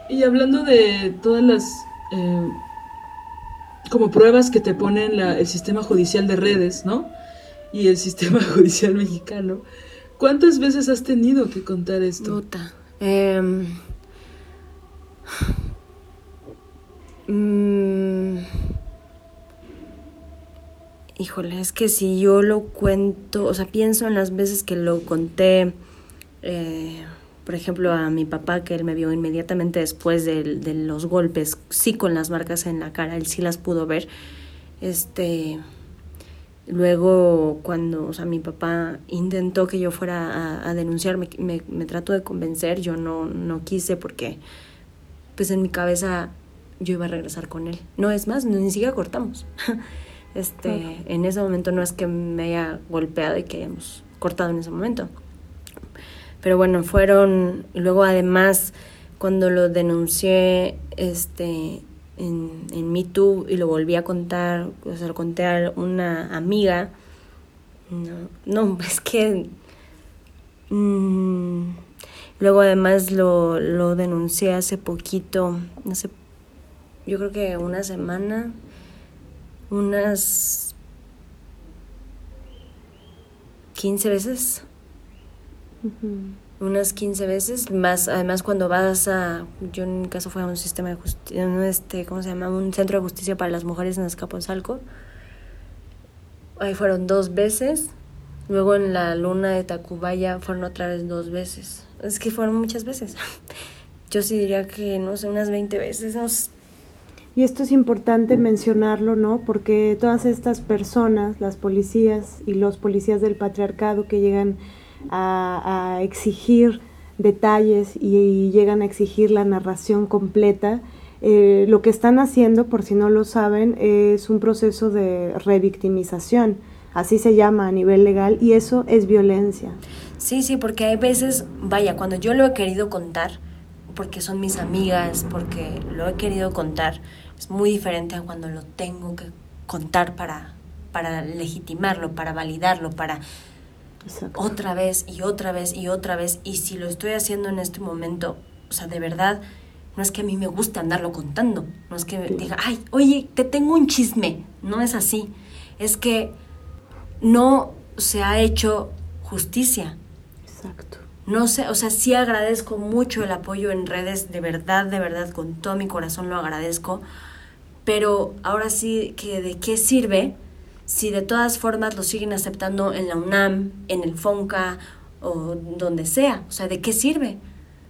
Y hablando de todas las eh, como pruebas que te ponen el sistema judicial de redes no y el [LAUGHS] sistema judicial mexicano cuántas veces has tenido que contar esto eh, Mm. Híjole, es que si yo lo cuento, o sea, pienso en las veces que lo conté, eh, por ejemplo, a mi papá, que él me vio inmediatamente después de, los golpes, sí con las marcas en la cara, él sí las pudo ver. Este, luego, cuando, o sea, mi papá intentó que yo fuera a, a denunciar, me, me, trató de convencer, yo no, no quise porque, pues en mi cabeza yo iba a regresar con él. No es más, ni siquiera cortamos. [LAUGHS] Este, en ese momento no es que me haya golpeado y que hayamos cortado en ese momento. Pero bueno, fueron, luego además cuando lo denuncié este, en, en MeToo y lo volví a contar, o sea, lo conté a una amiga, no, no [LAUGHS] es que... Mm, luego además lo, lo denuncié hace poquito, hace, yo creo que una semana, unas 15 veces. Unas 15 veces, más además cuando vas a, yo en mi caso fue a un sistema de justicia, este, ¿cómo se llama? Un centro de justicia para las mujeres en Azcapotzalco. Ahí fueron dos veces. Luego en la luna de Tacubaya fueron otra vez dos veces. Es que fueron muchas veces. [LAUGHS] Yo sí diría que, no sé, unas 20 veces. No y esto es importante mencionarlo, ¿no? Porque todas estas personas, las policías y los policías del patriarcado que llegan a, exigir detalles y, llegan a exigir la narración completa, eh, lo que están haciendo, por si no lo saben, es un proceso de revictimización, así se llama a nivel legal, y eso es violencia. Sí, sí, porque hay veces, vaya, cuando yo lo he querido contar, porque son mis amigas, porque lo he querido contar, es muy diferente a cuando lo tengo que contar para, para legitimarlo, para validarlo, para otra vez y otra vez y otra vez. Y si lo estoy haciendo en este momento, o sea, de verdad, no es que a mí me guste andarlo contando, no es que diga, ay, oye, te tengo un chisme, no es así. Es que no se ha hecho justicia. Exacto. No sé, o sea, sí agradezco mucho el apoyo en redes, de verdad, de verdad, con todo mi corazón lo agradezco, pero ahora sí que de qué sirve si de todas formas lo siguen aceptando en la UNAM, en el FONCA o donde sea, o sea, ¿de qué sirve?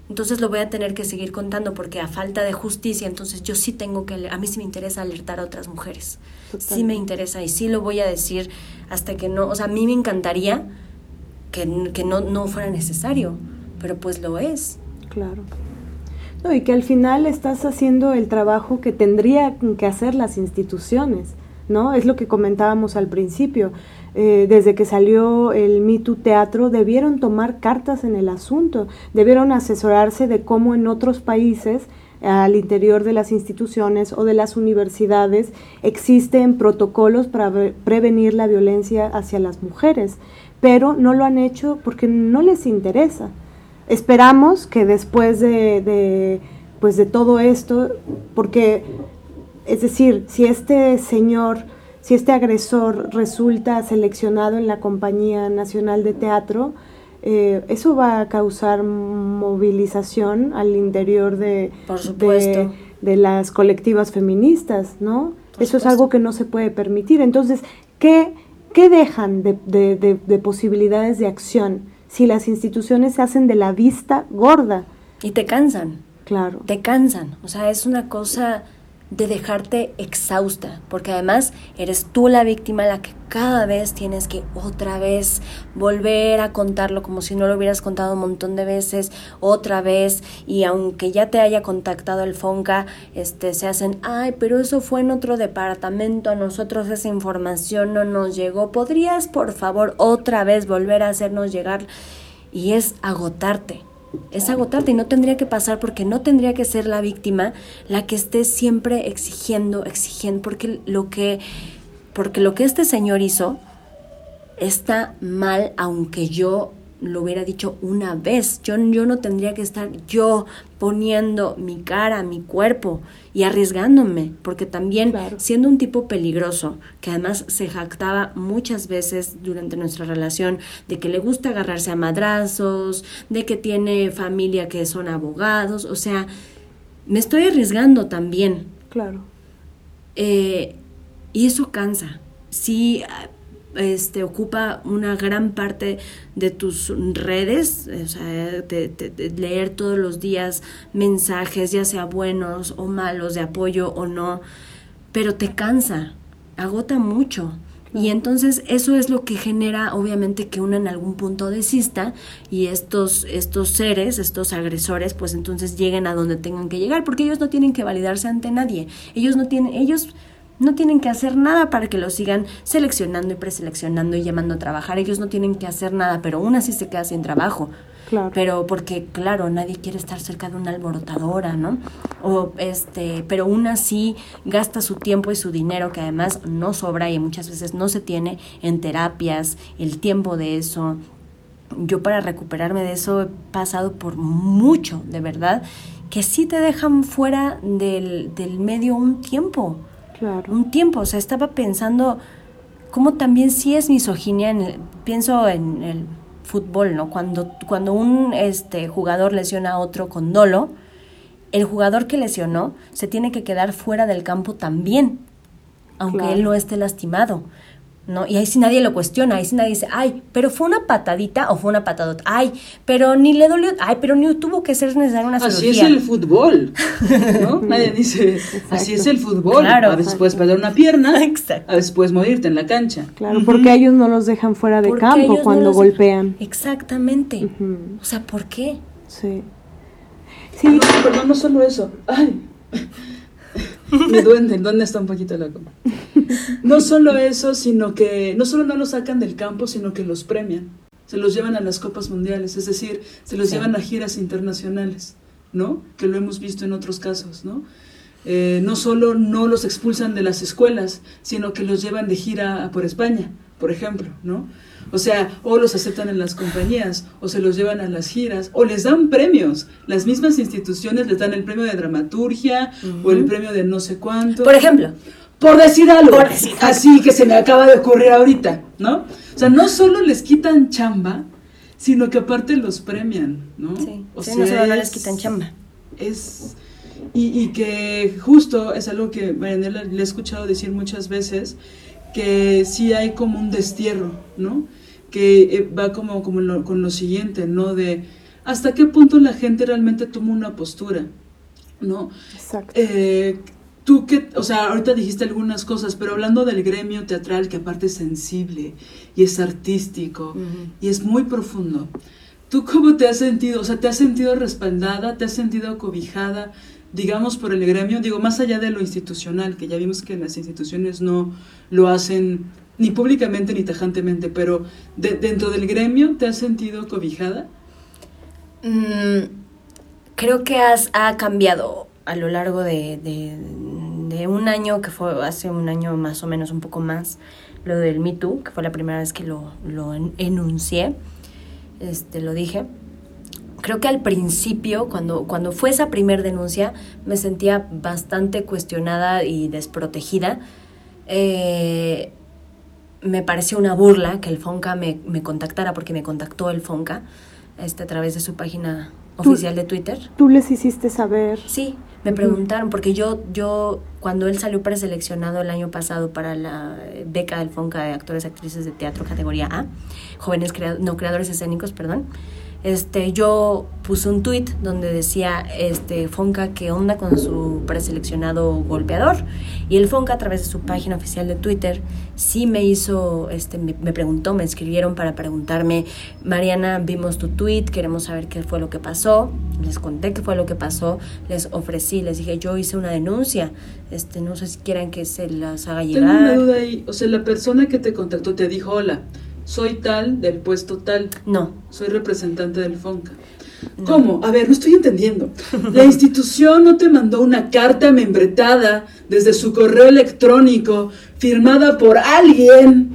Entonces lo voy a tener que seguir contando porque a falta de justicia, entonces yo sí tengo que, a mí sí me interesa alertar a otras mujeres, sí me interesa y sí lo voy a decir hasta que no, o sea, a mí me encantaría que, que no, no fuera necesario, pero pues lo es. Claro y que al final estás haciendo el trabajo que tendrían que hacer las instituciones, ¿no? Es lo que comentábamos al principio. Eh, desde que salió el Me Teatro, debieron tomar cartas en el asunto, debieron asesorarse de cómo en otros países al interior de las instituciones o de las universidades existen protocolos para prevenir la violencia hacia las mujeres, pero no lo han hecho porque no les interesa. Esperamos que después de, pues de todo esto, porque es decir, si este señor, si este agresor resulta seleccionado en la Compañía Nacional de Teatro, eh, eso va a causar movilización al interior de, de, las colectivas feministas, ¿no? eso es algo que no se puede permitir. Entonces, ¿qué, qué dejan de, de posibilidades de acción? Si las instituciones se hacen de la vista gorda. Y te cansan. Claro. Te cansan. O sea, es una cosa de dejarte exhausta, porque además eres tú la víctima la que cada vez tienes que otra vez volver a contarlo como si no lo hubieras contado un montón de veces, otra vez, y aunque ya te haya contactado el FONCA, este, se hacen, ay, pero eso fue en otro departamento, a nosotros esa información no nos llegó, ¿podrías por favor otra vez volver a hacernos llegar? Y es agotarte es agotarte y no tendría que pasar porque no tendría que ser la víctima la que esté siempre exigiendo, exigiendo, porque lo que, porque lo que este señor hizo está mal, aunque yo lo hubiera dicho una vez. Yo, yo no tendría que estar yo poniendo mi cara, mi cuerpo y arriesgándome, porque también siendo un tipo peligroso, que además se jactaba muchas veces durante nuestra relación de que le gusta agarrarse a madrazos, de que tiene familia que son abogados, o sea, me estoy arriesgando también. Claro. Eh, y eso cansa. Sí, este, ocupa una gran parte de tus redes, o sea, de, leer todos los días mensajes, ya sea buenos o malos, de apoyo o no, pero te cansa, agota mucho, Y entonces eso es lo que genera obviamente que uno en algún punto desista y estos, estos seres, estos agresores, pues entonces lleguen a donde tengan que llegar, porque ellos no tienen que validarse ante nadie. Ellos no tienen, ellos no tienen que hacer nada para que los sigan seleccionando y preseleccionando y llamando a trabajar. Ellos no tienen que hacer nada, pero aún así se queda sin trabajo. Claro. Pero porque, claro, nadie quiere estar cerca de una alborotadora, ¿no? O este, pero aún así gasta su tiempo y su dinero, que además no sobra y muchas veces no se tiene en terapias, el tiempo de eso. Yo para recuperarme de eso he pasado por mucho, de verdad, que sí te dejan fuera del, del medio un tiempo. Claro. Un tiempo, o sea, estaba pensando cómo también sí es misoginia, en el- pienso en el fútbol, ¿no? Cuando, cuando un este, jugador lesiona a otro con dolo, el jugador que lesionó se tiene que quedar fuera del campo también, aunque Claro. él no esté lastimado. ¿No? Y ahí sí nadie lo cuestiona, ahí sí nadie dice, ay, pero fue una patadita o fue una patadota, ay, pero ni le dolió, ay, pero ni tuvo que ser necesaria una Así es cirugía. el fútbol, ¿no? [LAUGHS] Nadie dice, así es el fútbol. Claro. a veces puedes perder una pierna, Exacto. a veces puedes morirte en la cancha. Claro, porque ellos no los dejan fuera de campo no cuando los- golpean. Exactamente. O sea, ¿por qué? Sí. Ah, Sí, no, perdón, no solo eso. Ay, [LAUGHS] mi duende, el duende está un poquito loco. No solo eso, sino que no solo no los sacan del campo, sino que los premian. Se los llevan a las copas mundiales, es decir, se los Sí. llevan a giras internacionales, ¿no? Que lo hemos visto en otros casos, ¿no? Eh, no solo no los expulsan de las escuelas, sino que los llevan de gira por España, por ejemplo, ¿no? O sea, o los aceptan en las compañías, o se los llevan a las giras, o les dan premios. Las mismas instituciones les dan el premio de dramaturgia o el premio de no sé cuánto. Por ejemplo, Por decir algo. Por decir algo. Así que se me acaba de ocurrir ahorita, ¿no? O sea, no solo les quitan chamba, sino que aparte los premian, ¿no? sí, O sí, sea, no solo no es- les quitan chamba. es y, y que justo es algo que Marianela le he escuchado decir muchas veces que sí hay como un destierro no que eh, va como, como lo- con lo siguiente no de hasta qué punto la gente realmente toma una postura no exacto. eh, tú que, o sea, ahorita dijiste algunas cosas, pero hablando del gremio teatral, que aparte es sensible y es artístico y es muy profundo, ¿tú cómo te has sentido? O sea, ¿te has sentido respaldada? ¿Te has sentido cobijada? Digamos, por el gremio, digo, más allá de lo institucional, que ya vimos que las instituciones no lo hacen ni públicamente ni tajantemente, pero de- dentro del gremio, ¿te has sentido cobijada? Mm, creo que has, ha cambiado a lo largo de, de- de un año, que fue hace un año más o menos, un poco más, lo del Me Too, que fue la primera vez que lo, lo en- enuncié, este, lo dije. Creo que al principio, cuando, cuando fue esa primer denuncia, me sentía bastante cuestionada y desprotegida. Eh, me pareció una burla que el Fonca me, me contactara, porque me contactó el Fonca este, a través de su página oficial de Twitter. Tú les hiciste saber. Sí, me preguntaron, porque yo, yo, cuando él salió preseleccionado el año pasado para la beca del FONCA de actores y actrices de teatro categoría A, jóvenes crea- no creadores escénicos, perdón, este, yo puse un tweet donde decía, este, Fonca, ¿qué onda con su preseleccionado golpeador? Y el Fonca, a través de su página oficial de Twitter, sí me hizo, este, me, me preguntó, me escribieron para preguntarme, Mariana, vimos tu tweet, queremos saber qué fue lo que pasó. Les conté qué fue lo que pasó, les ofrecí, les dije, yo hice una denuncia, este, no sé si quieran que se las haga Tengo una llegar. duda ahí, o sea, la persona que te contactó te dijo, hola, soy tal del puesto tal. No, Soy representante del FONCA. No. ¿Cómo? A ver, no estoy entendiendo. La institución no te mandó una carta membretada desde su correo electrónico firmada por alguien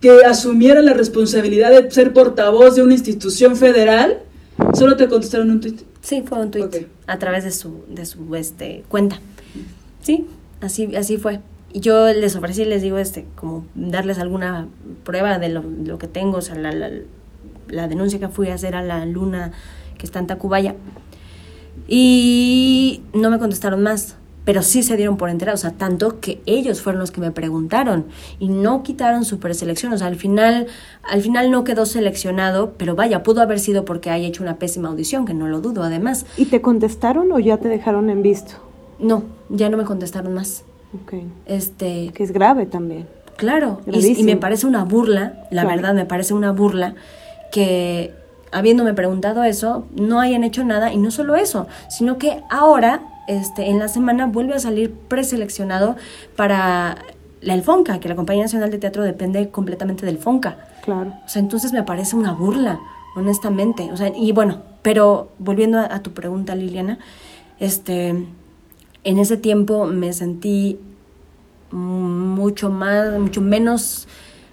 que asumiera la responsabilidad de ser portavoz de una institución federal. Solo te contestaron un tweet. sí, fue un tweet a través de su, de su este, cuenta. Sí, así, así fue. Y yo les ofrecí, les digo, este, como darles alguna prueba de lo, lo que tengo, o sea, la, la, la denuncia que fui a hacer a la luna que está en Tacubaya. Y no me contestaron más, pero sí se dieron por enterados, o sea, tanto que ellos fueron los que me preguntaron y no quitaron su preselección, o sea, al final, al final no quedó seleccionado, pero vaya, pudo haber sido porque haya hecho una pésima audición, que no lo dudo, además. ¿Y te contestaron o ya te dejaron en visto? No, ya no me contestaron más. Ok. Este, Que es grave también. Claro, y, me parece una burla, la verdad me parece una burla que habiéndome preguntado eso, no hayan hecho nada y no solo eso, sino que ahora, este, en la semana vuelve a salir preseleccionado para la El Fonca, que la Compañía Nacional de Teatro depende completamente del Fonca. Claro. O sea, entonces me parece una burla, honestamente. O sea, y bueno, pero volviendo a, tu pregunta, Liliana, este, en ese tiempo me sentí mucho más, mucho menos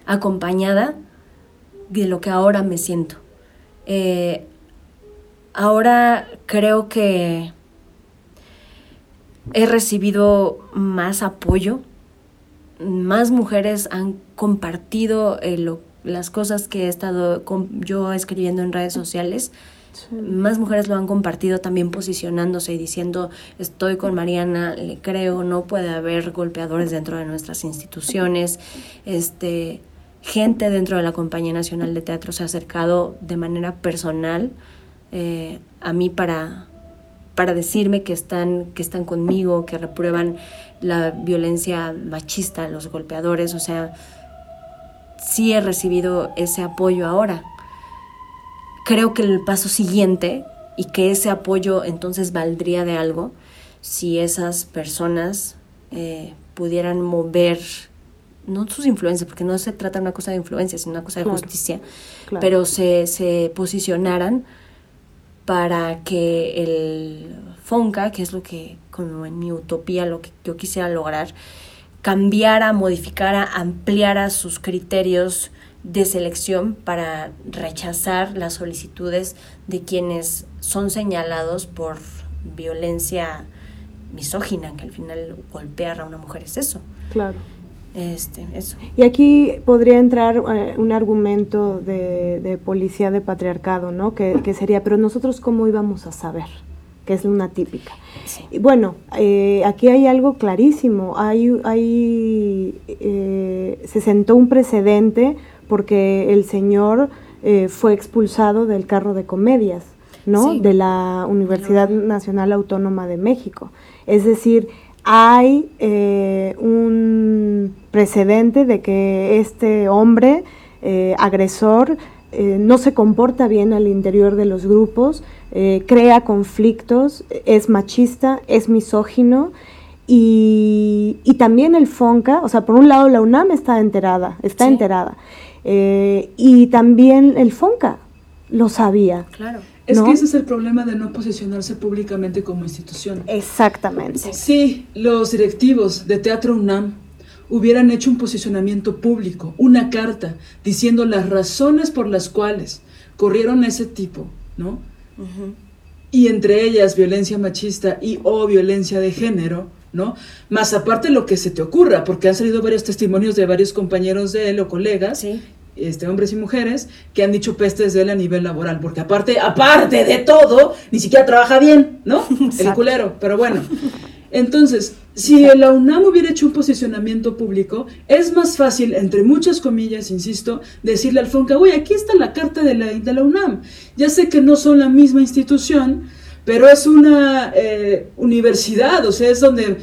acompañada de lo que ahora me siento. Eh, ahora creo que he recibido más apoyo, más mujeres han compartido eh, las cosas que he estado yo escribiendo en redes sociales. Más mujeres lo han compartido también posicionándose y diciendo estoy con Mariana, le creo, no puede haber golpeadores dentro de nuestras instituciones. Este, gente dentro de la Compañía Nacional de Teatro se ha acercado de manera personal eh, a mí para, para decirme que están, que están conmigo, que reprueban la violencia machista, los golpeadores, o sea, sí he recibido ese apoyo ahora. Creo que el paso siguiente y que ese apoyo entonces valdría de algo si esas personas eh, pudieran mover no sus influencias, porque no se trata de una cosa de influencia, sino una cosa de justicia, pero se, se posicionaran para que el FONCA, que es lo que, como en mi utopía, lo que yo quisiera lograr, cambiara, modificara, ampliara sus criterios de selección para rechazar las solicitudes de quienes son señalados por violencia misógina, que al final golpear a una mujer es eso. Claro. Este, eso. Y aquí podría entrar eh, un argumento de, policía de patriarcado, ¿no? Que, sería, pero nosotros cómo íbamos a saber, que es una típica. Y bueno, eh, aquí hay algo clarísimo, hay, hay eh, se sentó un precedente porque el señor fue expulsado del carro de comedias, ¿no? De la Universidad Nacional Autónoma de México. Es decir, hay eh, un precedente de que este hombre eh, agresor eh, no se comporta bien al interior de los grupos, crea conflictos, es machista, es misógino. Y, también el FONCA, o sea, por un lado la UNAM está enterada, está enterada, y también el FONCA lo sabía. Claro. Es que ese es el problema de no posicionarse públicamente como institución. Exactamente. Si los directivos de Teatro UNAM hubieran hecho un posicionamiento público, una carta diciendo las razones por las cuales corrieron ese tipo, ¿no? Y entre ellas violencia machista y o violencia de género, ¿no? Más aparte lo que se te ocurra, porque han salido varios testimonios de varios compañeros de él o colegas sí este, hombres y mujeres que han dicho pestes de él a nivel laboral, porque aparte, aparte de todo, ni siquiera trabaja bien, ¿no? [LAUGHS] El culero, pero bueno. [LAUGHS] Entonces, si la UNAM hubiera hecho un posicionamiento público, es más fácil, entre muchas comillas, insisto, decirle al FONCA, uy, aquí está la carta de la, de la UNAM. Ya sé que no son la misma institución, pero es una eh, universidad, o sea, es donde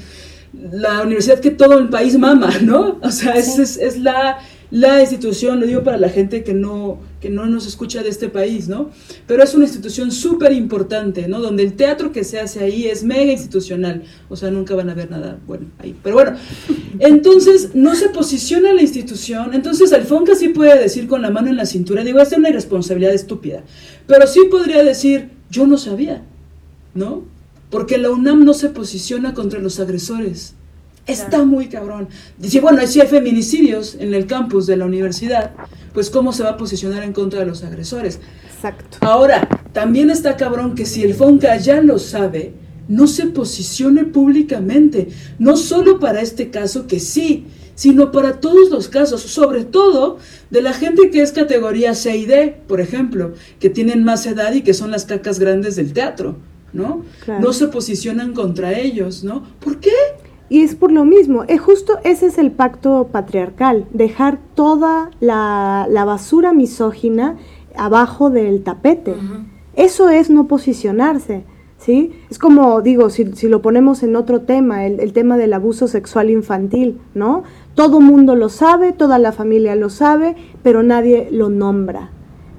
la universidad que todo el país mama, ¿no? O sea, es, es la la institución, lo digo para la gente que no, que no nos escucha de este país, ¿no? Pero es una institución súper importante, ¿no? Donde el teatro que se hace ahí es mega institucional, o sea, nunca van a ver nada bueno ahí. Pero bueno, entonces no se posiciona la institución, entonces Alfonca sí puede decir con la mano en la cintura, digo, es una irresponsabilidad estúpida, pero sí podría decir, yo no sabía, ¿no? Porque la UNAM no se posiciona contra los agresores. Está muy cabrón. Dice, bueno, si hay feminicidios en el campus de la universidad, pues cómo se va a posicionar en contra de los agresores. Exacto. Ahora, también está cabrón que si el FONCA ya lo sabe, no se posicione públicamente, no solo para este caso que sí, sino para todos los casos, sobre todo de la gente que es categoría C y D, por ejemplo, que tienen más edad y que son las cacas grandes del teatro, ¿no? No se posicionan contra ellos, ¿no? ¿Por qué? Y es por lo mismo, es justo ese es el pacto patriarcal, dejar toda la, basura misógina abajo del tapete. Eso es no posicionarse. ¿sí? Es como, digo, si, lo ponemos en otro tema, el, el, tema del abuso sexual infantil, ¿no? Todo mundo lo sabe, toda la familia lo sabe, pero nadie lo nombra.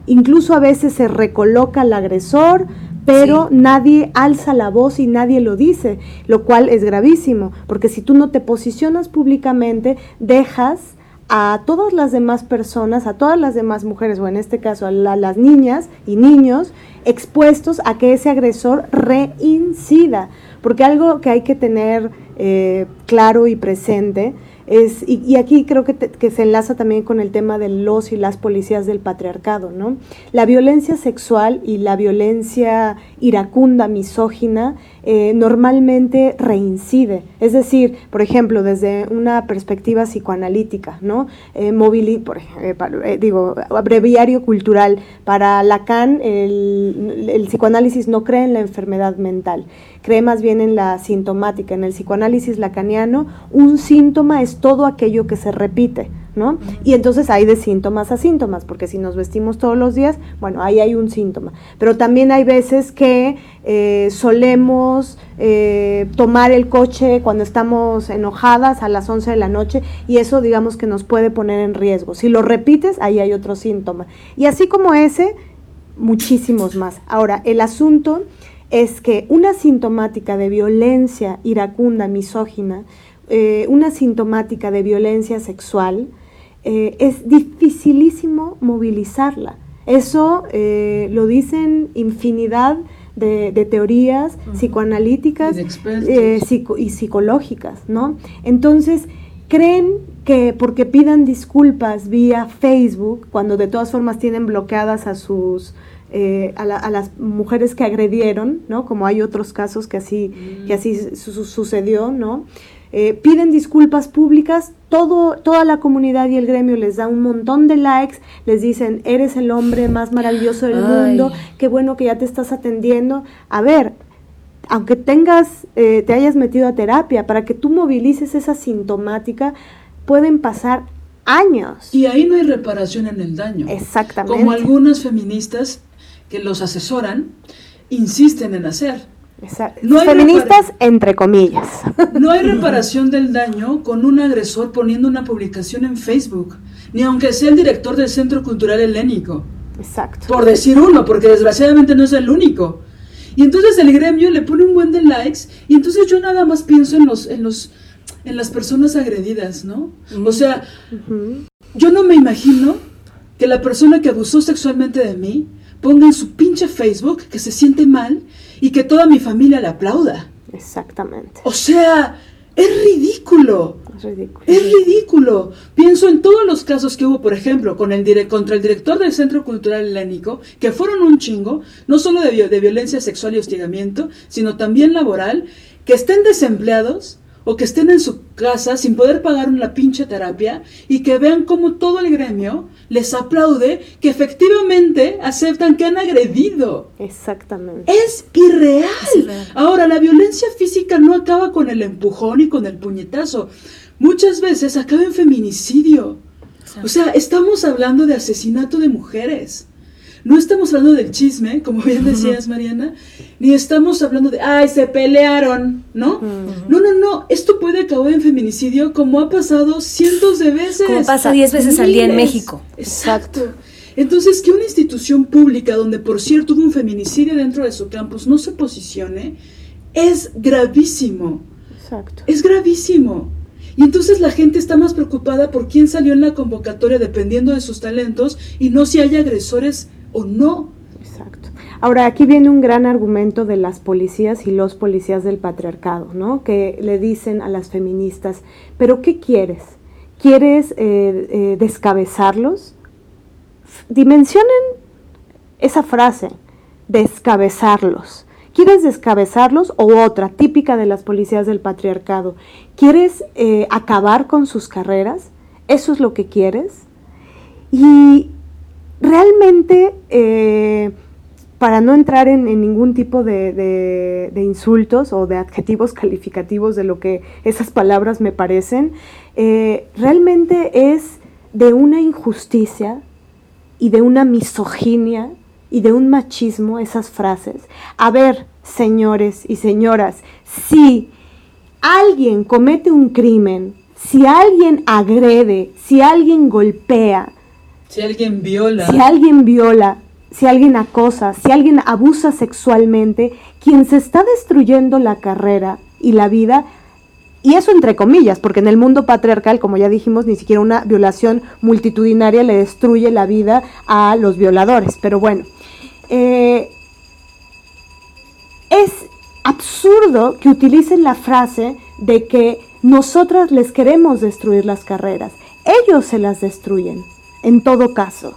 Incluso a veces se recoloca al agresor, pero nadie alza la voz y nadie lo dice, lo cual es gravísimo, porque si tú no te posicionas públicamente, dejas a todas las demás personas, a todas las demás mujeres, o en este caso a, las niñas y niños, expuestos a que ese agresor reincida. Porque algo que hay que tener eh, claro y presente y, aquí creo que, que, se enlaza también con el tema de los y las policías del patriarcado, ¿no? La violencia sexual y la violencia iracunda, misógina, eh, normalmente reincide. Es decir, por ejemplo, desde una perspectiva psicoanalítica, ¿no? Eh, por, eh, eh, digo, abreviario cultural. Para Lacan, el, el psicoanálisis no cree en la enfermedad mental cree más bien en la sintomática. En el psicoanálisis lacaniano, un síntoma es todo aquello que se repite. ¿No? Y entonces hay de síntomas a síntomas, porque si nos vestimos todos los días, bueno, ahí hay un síntoma. Pero también hay veces que eh, solemos eh, tomar el coche cuando estamos enojadas a las 11 de la noche y eso digamos que nos puede poner en riesgo. Si lo repites, ahí hay otro síntoma. Y así como ese, muchísimos más. Ahora, el asunto es que una sintomática de violencia iracunda, misógina, eh, una sintomática de violencia sexual, eh, es dificilísimo movilizarla. Eso eh, lo dicen infinidad de, teorías psicoanalíticas y, psicológicas, ¿no? Entonces, creen que porque pidan disculpas vía Facebook, cuando de todas formas tienen bloqueadas a sus eh, a, las mujeres que agredieron, ¿no? Como hay otros casos que así, que así sucedió, ¿no? Eh, piden disculpas públicas, todo, toda la comunidad y el gremio les da un montón de likes, les dicen, eres el hombre más maravilloso del mundo, qué bueno que ya te estás atendiendo. A ver, aunque tengas, eh, te hayas metido a terapia, para que tú movilices esa sintomática, pueden pasar años. Y ahí no hay reparación en el daño. Exactamente. Como algunas feministas que los asesoran insisten en hacer. No feministas entre comillas. No hay reparación del daño con un agresor poniendo una publicación en Facebook, ni aunque sea el director del Centro Cultural Helénico. Exacto. Por decir uno, porque desgraciadamente no es el único. Y entonces el gremio le pone un buen de likes y entonces yo nada más pienso en los en los en las personas agredidas, ¿no? O sea, yo no me imagino que la persona que abusó sexualmente de mí ponga en su pinche Facebook que se siente mal y que toda mi familia le aplauda. Exactamente. O sea, es ridículo. Es ridículo. Es ridículo. Pienso en todos los casos que hubo, por ejemplo, con el contra el director del Centro Cultural Helénico, que fueron un chingo, no solo de, de violencia sexual y hostigamiento, sino también laboral, que estén desempleados o que estén en su casa sin poder pagar una pinche terapia y que vean cómo todo el gremio les aplaude que efectivamente aceptan que han agredido. Exactamente. Es irreal. Ahora, la violencia física no acaba con el empujón y con el puñetazo. Muchas veces acaba en feminicidio. O sea, estamos hablando de asesinato de mujeres. No estamos hablando del chisme, como bien decías, Mariana, ni estamos hablando de, ay, se pelearon, ¿no? No, no, no, esto puede acabar en feminicidio como ha pasado cientos de veces. Como pasa diez veces al día en México. Exacto. Entonces, que una institución pública, donde por cierto hubo un feminicidio dentro de su campus, no se posicione, es gravísimo. Exacto. Es gravísimo. Y entonces la gente está más preocupada por quién salió en la convocatoria dependiendo de sus talentos y no si hay agresores o no. Exacto. Ahora, aquí viene un gran argumento de las policías y los policías del patriarcado, ¿no? Que le dicen a las feministas, pero ¿qué quieres? ¿Quieres eh, eh, descabezarlos? Dimensionen esa frase, descabezarlos. ¿Quieres descabezarlos? O otra, típica de las policías del patriarcado. ¿Quieres eh, acabar con sus carreras? ¿Eso es lo que quieres? Y realmente, eh, para no entrar en, ningún tipo de, insultos o de adjetivos calificativos de lo que esas palabras me parecen, eh, realmente es de una injusticia y de una misoginia y de un machismo esas frases. A ver, señores y señoras, si alguien comete un crimen, si alguien agrede, si alguien golpea, si alguien viola, si alguien viola, si alguien acosa, si alguien abusa sexualmente, quien se está destruyendo la carrera y la vida, y eso entre comillas, porque en el mundo patriarcal, como ya dijimos, ni siquiera una violación multitudinaria le destruye la vida a los violadores. Pero bueno, eh, es absurdo que utilicen la frase de que nosotras les queremos destruir las carreras. Ellos se las destruyen, en todo caso.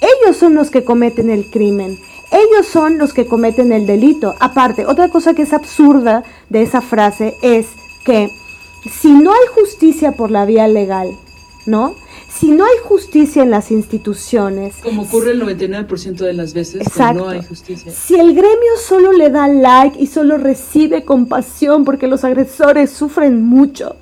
Ellos son los que cometen el crimen. Ellos son los que cometen el delito. Aparte, otra cosa que es absurda de esa frase es que si no hay justicia por la vía legal, ¿no? Si no hay justicia en las instituciones. Como ocurre el 99% de las veces, exacto, no hay justicia. Si el gremio solo le da like y solo recibe compasión porque los agresores sufren mucho,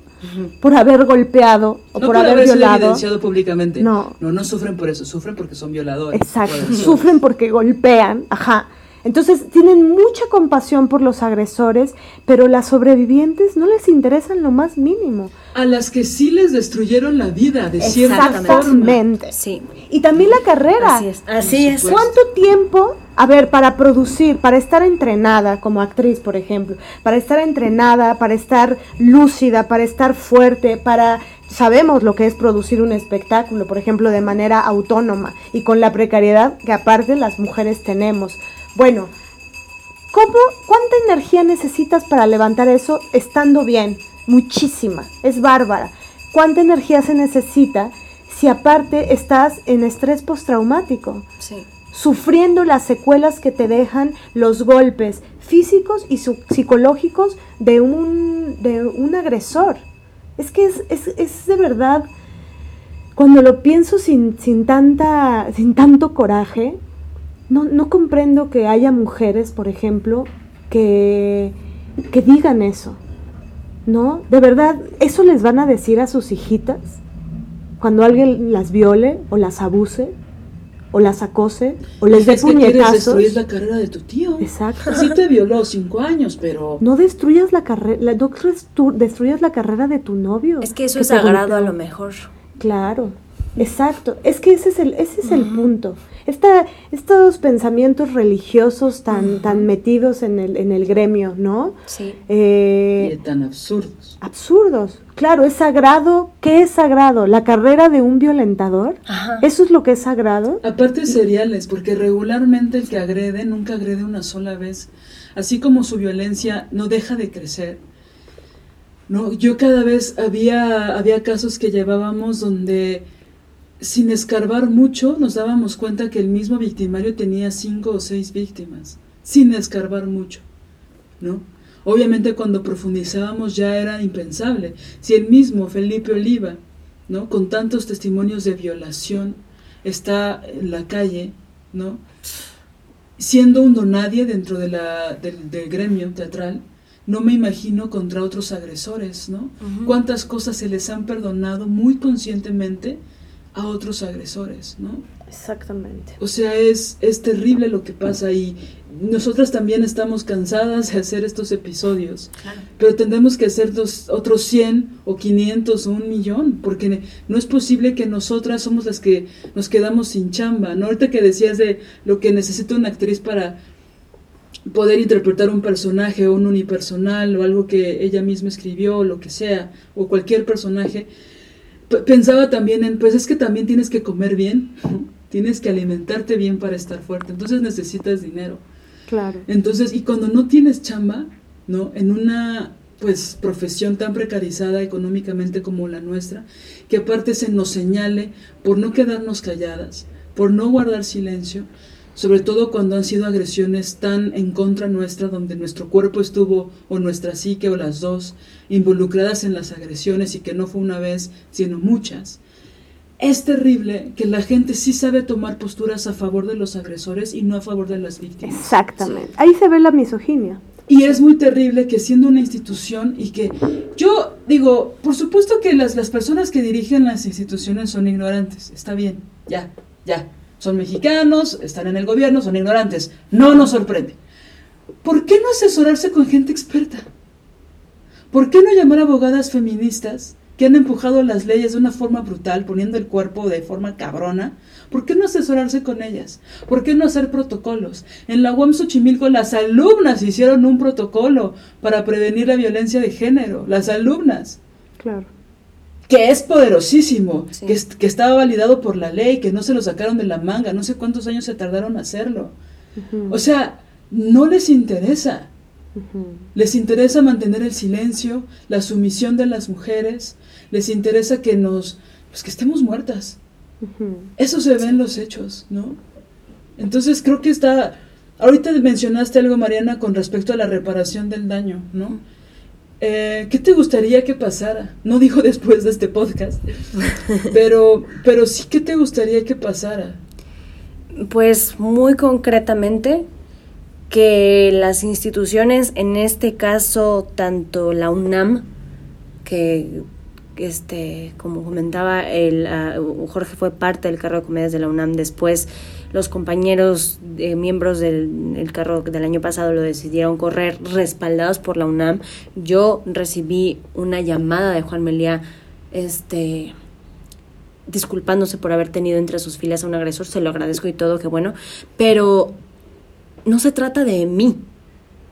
por haber golpeado o por, haber, violado. evidenciado públicamente. No. no, no sufren por eso, sufren porque son violadores. Exacto, sufren porque golpean, ajá. Entonces tienen mucha compasión por los agresores, pero las sobrevivientes no les interesan lo más mínimo. A las que sí les destruyeron la vida, de cierta forma. Sí. Y también la carrera. Así es. Así es. ¿Cuánto tiempo, a ver, para producir, para estar entrenada como actriz, por ejemplo, para estar entrenada, para estar lúcida, para estar fuerte, para sabemos lo que es producir un espectáculo, por ejemplo, de manera autónoma y con la precariedad que aparte las mujeres tenemos. Bueno, ¿cómo, ¿cuánta energía necesitas para levantar eso estando bien? Muchísima, es bárbara. ¿Cuánta energía se necesita si aparte estás en estrés postraumático? Sí. Sufriendo las secuelas que te dejan los golpes físicos y psicológicos de un, de un agresor. Es que es, es, es de verdad, cuando lo pienso sin, sin, tanta, sin tanto coraje, no, no comprendo que haya mujeres, por ejemplo, que, que digan eso. ¿No? De verdad, ¿eso les van a decir a sus hijitas? Cuando alguien las viole o las abuse o las acose o les dé puñetazos. Que destruir la carrera de tu tío. Exacto. Sí te violó cinco años, pero... No destruyas la carrera, no destruyas la carrera de tu novio. Es que eso es sagrado a lo mejor. Claro, exacto. Es que ese es el, ese es el punto estos pensamientos religiosos tan, tan metidos en el, en el gremio, ¿no? Sí. Eh, y tan absurdos. Absurdos. Claro, es sagrado. ¿Qué es sagrado? ¿La carrera de un violentador? ¿Eso es lo que es sagrado? Aparte seriales, porque regularmente el que agrede nunca agrede una sola vez. Así como su violencia no deja de crecer. No, yo cada vez había, había casos que llevábamos donde sin escarbar mucho, nos dábamos cuenta que el mismo victimario tenía cinco o seis víctimas, sin escarbar mucho, ¿no? Obviamente cuando profundizábamos ya era impensable. Si el mismo Felipe Oliva, ¿no? Con tantos testimonios de violación, está en la calle, ¿no? Siendo un donadie dentro de la, del, gremio teatral, no me imagino contra otros agresores, ¿no? Cuántas cosas se les han perdonado muy conscientemente a otros agresores, ¿no? Exactamente. O sea, es, es terrible lo que pasa y nosotras también estamos cansadas de hacer estos episodios, pero tendremos que hacer dos, otros 100 o 500 o un millón, porque no es posible que nosotras somos las que nos quedamos sin chamba, ¿no? Ahorita que decías de lo que necesita una actriz para poder interpretar un personaje o un unipersonal o algo que ella misma escribió o lo que sea, o cualquier personaje, pensaba también en, pues es que también tienes que comer bien, tienes que alimentarte bien para estar fuerte, entonces necesitas dinero. Claro. Entonces, y cuando no tienes chamba, ¿no? En una pues profesión tan precarizada económicamente como la nuestra, que aparte se nos señale por no quedarnos calladas, por no guardar silencio, sobre todo cuando han sido agresiones tan en contra nuestra, donde nuestro cuerpo estuvo, o nuestra psique, o las dos, involucradas en las agresiones y que no fue una vez, sino muchas. Es terrible que la gente sí sabe tomar posturas a favor de los agresores y no a favor de las víctimas. Exactamente. Ahí se ve la misoginia. Y es muy terrible que siendo una institución y que yo digo, por supuesto que las, las personas que dirigen las instituciones son ignorantes, está bien, ya, ya, son mexicanos, están en el gobierno, son ignorantes. No nos sorprende. ¿por qué no asesorarse con gente experta? ¿Por qué no llamar a abogadas feministas que han empujado las leyes de una forma brutal, poniendo el cuerpo de forma cabrona? ¿Por qué no asesorarse con ellas? ¿Por qué no hacer protocolos? En la UAM Xochimilco las alumnas hicieron un protocolo para prevenir la violencia de género, las alumnas. Claro. Que es poderosísimo, que, que, estaba validado por la ley, que no se lo sacaron de la manga, no sé cuántos años se tardaron en hacerlo. O sea, no les interesa. Les interesa mantener el silencio, la sumisión de las mujeres, les interesa que nos, pues que estemos muertas. Eso se ve en los hechos, ¿no? Entonces creo que está, ahorita mencionaste algo, Mariana, con respecto a la reparación del daño, ¿no? Eh, ¿Qué te gustaría que pasara? No digo [LAUGHS] después de este podcast, pero, pero sí, ¿qué te gustaría que pasara? Pues muy concretamente, que las instituciones, en este caso tanto la UNAM, que este, como comentaba, el, ah, Jorge fue parte del carro de comedias de la UNAM, después los compañeros eh, miembros del carro del año pasado lo decidieron correr respaldados por la UNAM. Yo recibí una llamada de Juan Melía, este disculpándose por haber tenido entre sus filas a un agresor, se lo agradezco y todo, que bueno, pero no se trata de mí,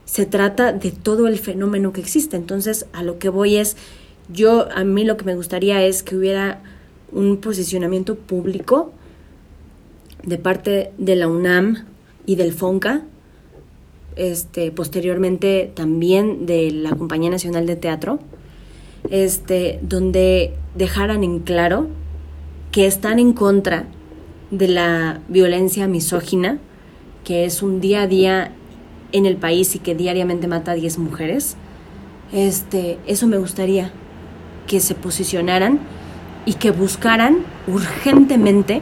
se trata de todo el fenómeno que existe. Entonces, a lo que voy es, yo, a mí lo que me gustaría es que hubiera un posicionamiento público de parte de la UNAM y del FONCA, este, posteriormente también de la Compañía Nacional de Teatro, este, donde dejaran en claro que están en contra de la violencia misógina, que es un día a día en el país y que diariamente mata a 10 mujeres. Este, eso me gustaría que se posicionaran y que buscaran urgentemente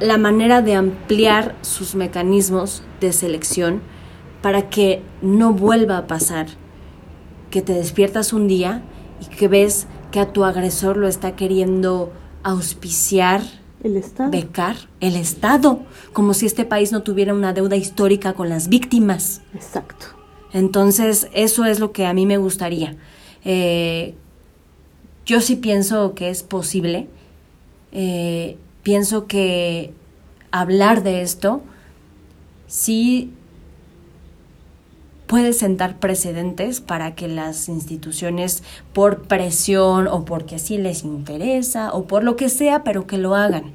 la manera de ampliar sus mecanismos de selección para que no vuelva a pasar que te despiertas un día y que ves que a tu agresor lo está queriendo auspiciar el Estado. Becar el Estado, como si este país no tuviera una deuda histórica con las víctimas. Exacto. Entonces, eso es lo que a mí me gustaría. Eh, yo sí pienso que es posible. Eh, pienso que hablar de esto sí puede sentar precedentes para que las instituciones, por presión o porque así les interesa o por lo que sea, pero que lo hagan.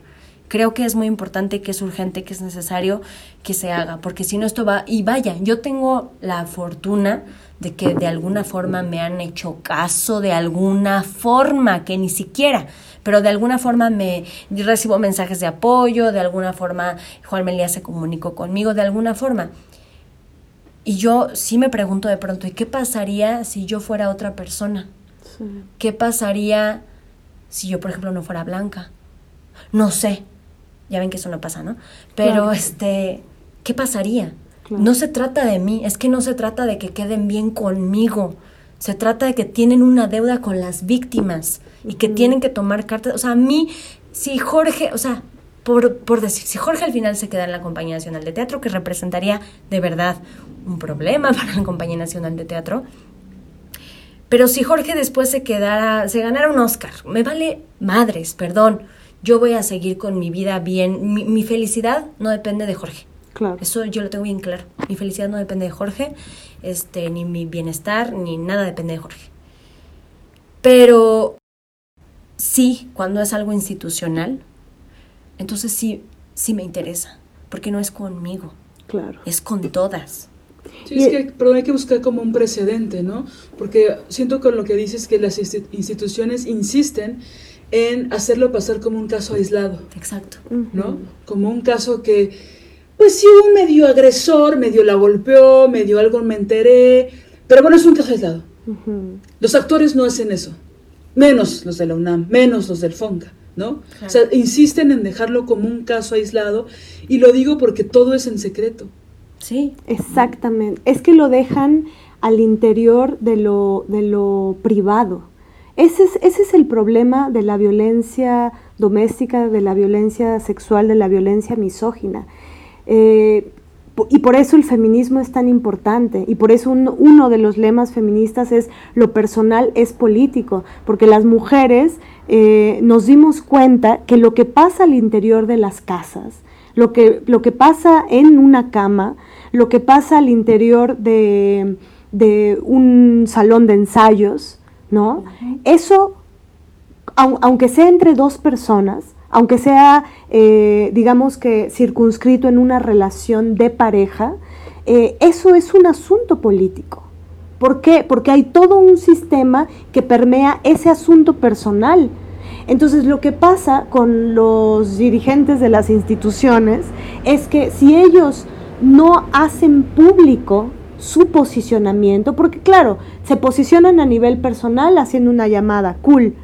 Creo que es muy importante, que es urgente, que es necesario que se haga, porque si no esto va, y vaya, yo tengo la fortuna de que de alguna forma me han hecho caso, de alguna forma, que ni siquiera, pero de alguna forma me recibo mensajes de apoyo, de alguna forma Juan Melía se comunicó conmigo, de alguna forma. Y yo sí me pregunto de pronto, ¿y qué pasaría si yo fuera otra persona? ¿Qué pasaría si yo, por ejemplo, no fuera blanca? No sé. Ya ven que eso no pasa, ¿no? Pero, este, ¿qué pasaría? No se trata de mí, es que no se trata de que queden bien conmigo. Se trata de que tienen una deuda con las víctimas y que tienen que tomar cartas. O sea, a mí, si Jorge, o sea, por, por, decir, si Jorge al final se queda en la Compañía Nacional de Teatro, que representaría de verdad un problema [LAUGHS] para la Compañía Nacional de Teatro, pero si Jorge después se quedara, se ganara un Oscar, me vale madres, perdón, yo voy a seguir con mi vida bien, mi, mi felicidad no depende de Jorge. Claro. Eso yo lo tengo bien claro. Mi felicidad no depende de Jorge, este, ni mi bienestar, ni nada depende de Jorge. Pero sí, cuando es algo institucional, entonces sí, sí me interesa, porque no es conmigo. Claro. Es con todas. Sí, es que, pero hay que buscar como un precedente, ¿no? Porque siento con lo que dices que las instituciones insisten en hacerlo pasar como un caso aislado. Exacto. ¿No? Como un caso que, pues sí, un medio agresor, medio la golpeó, medio algo me enteré, pero bueno, es un caso aislado. Los actores no hacen eso, menos los de la UNAM, menos los del FONCA. ¿no? O sea, insisten en dejarlo como un caso aislado y lo digo porque todo es en secreto. Sí. Exactamente. Es que lo dejan al interior de lo, de lo privado. Ese es, ese es el problema de la violencia doméstica, de la violencia sexual, de la violencia misógina. Eh, y por eso el feminismo es tan importante y por eso uno de los lemas feministas es lo personal es político, porque las mujeres eh, nos dimos cuenta que lo que pasa al interior de las casas, lo que, lo que pasa en una cama, lo que pasa al interior de, un salón de ensayos, ¿no? Eso, aunque sea entre dos personas, aunque sea, eh, digamos que circunscrito en una relación de pareja, eh, eso es un asunto político. ¿Por qué? Porque hay todo un sistema que permea ese asunto personal. Entonces lo que pasa con los dirigentes de las instituciones es que si ellos no hacen público su posicionamiento, porque claro, se posicionan a nivel personal haciendo una llamada, cool,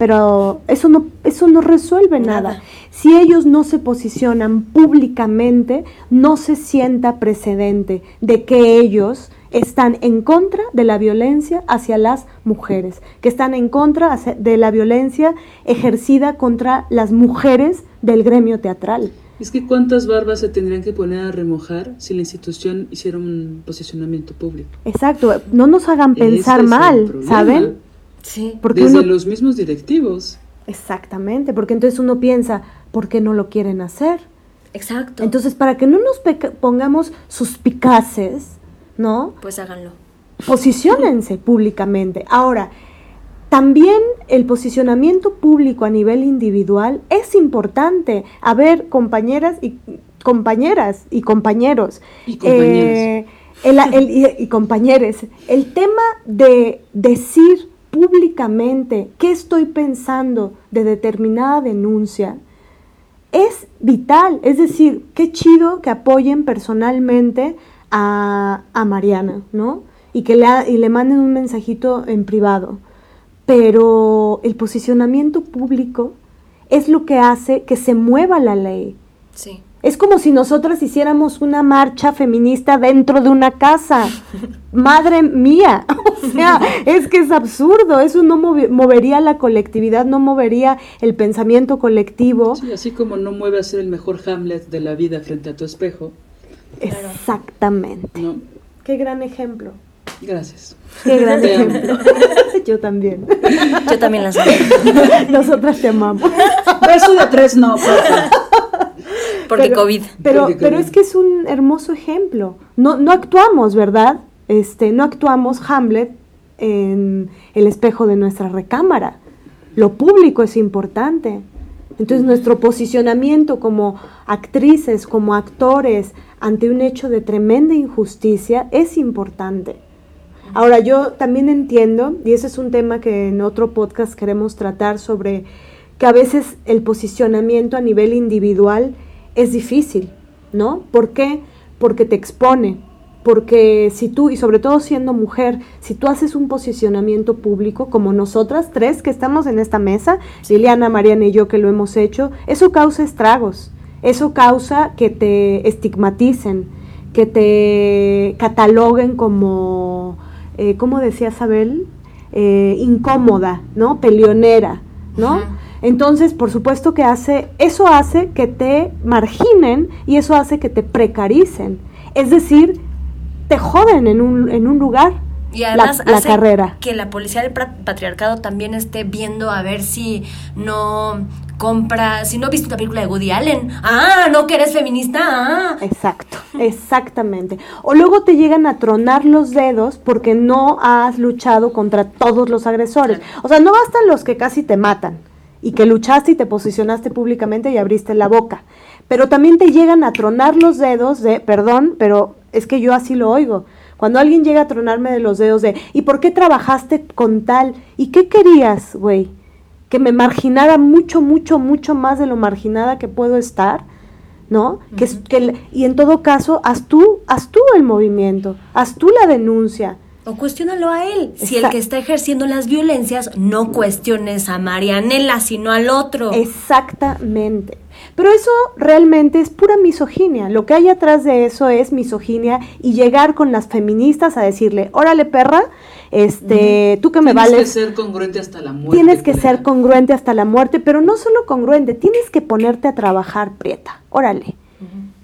pero eso no, eso no resuelve nada. Si ellos no se posicionan públicamente, no se sienta precedente de que ellos están en contra de la violencia hacia las mujeres, que están en contra de la violencia ejercida contra las mujeres del gremio teatral. Es que cuántas barbas se tendrían que poner a remojar si la institución hiciera un posicionamiento público. Exacto, no nos hagan pensar mal, ¿saben? Sí. Porque Desde los mismos directivos. Exactamente, porque entonces uno piensa, ¿por qué no lo quieren hacer? Exacto. Entonces, para que no nos pongamos suspicaces, ¿no? Pues háganlo. Posiciónense públicamente. Ahora, también el posicionamiento público a nivel individual es importante. A ver, compañeras y compañeras y compañeros. Y compañeros. Eh, y compañeros. El tema de decir públicamente qué estoy pensando de determinada denuncia, es vital. Es decir, qué chido que apoyen personalmente a, Mariana, ¿no? Y que le, y le manden un mensajito en privado. Pero el posicionamiento público es lo que hace que se mueva la ley. Sí. Es como si nosotras hiciéramos una marcha feminista dentro de una casa. [LAUGHS] Madre mía, [LAUGHS] o sea, es que es absurdo, eso no movería la colectividad, no movería el pensamiento colectivo. Sí, así como no mueve a ser el mejor Hamlet de la vida frente a tu espejo. Exactamente. Qué gran ejemplo. Gracias. Qué gran ejemplo. [LAUGHS] Yo también. Yo también las amo. Nosotras te amamos. Beso de tres no, porque COVID. Pero, pero es que es un hermoso ejemplo. No, no actuamos, ¿verdad? Este, no actuamos Hamlet en el espejo de nuestra recámara. Lo público es importante. Entonces nuestro posicionamiento como actrices, como actores, ante un hecho de tremenda injusticia es importante. Ahora yo también entiendo, y ese es un tema que en otro podcast queremos tratar sobre que a veces el posicionamiento a nivel individual es difícil, ¿no? ¿Por qué? Porque te expone, porque si tú, y sobre todo siendo mujer, si tú haces un posicionamiento público, como nosotras tres que estamos en esta mesa, Liliana, Mariana y yo que lo hemos hecho, eso causa estragos, eso causa que te estigmaticen, que te cataloguen como, eh, ¿cómo decía Sabel? Eh, incómoda, ¿no? Peleonera, ¿no? Entonces, por supuesto que hace, eso hace que te marginen y eso hace que te precaricen. Es decir, te joden en un, en un lugar. Y además la, carrera. que la policía del patriarcado también esté viendo a ver si no compra, si no viste una película de Woody Allen, ah, no que eres feminista, ah. Exacto, exactamente. O luego te llegan a tronar los dedos porque no has luchado contra todos los agresores. O sea, no bastan los que casi te matan y que luchaste y te posicionaste públicamente y abriste la boca. Pero también te llegan a tronar los dedos de, perdón, pero es que yo así lo oigo. Cuando alguien llega a tronarme de los dedos de, ¿y por qué trabajaste con tal? ¿Y qué querías, güey? Que me marginara mucho, mucho, mucho más de lo marginada que puedo estar, ¿no? que, que, y en todo caso, haz tú, haz tú el movimiento, haz tú la denuncia. O cuestiónalo a él. Si el que está ejerciendo las violencias, no cuestiones a Marianela, sino al otro. Exactamente. Pero eso realmente es pura misoginia. Lo que hay atrás de eso es misoginia y llegar con las feministas a decirle, órale perra, este, tú que me vales. Tienes que ser congruente hasta la muerte. Tienes que ser congruente hasta la muerte, pero no solo congruente, tienes que ponerte a trabajar, prieta. Órale.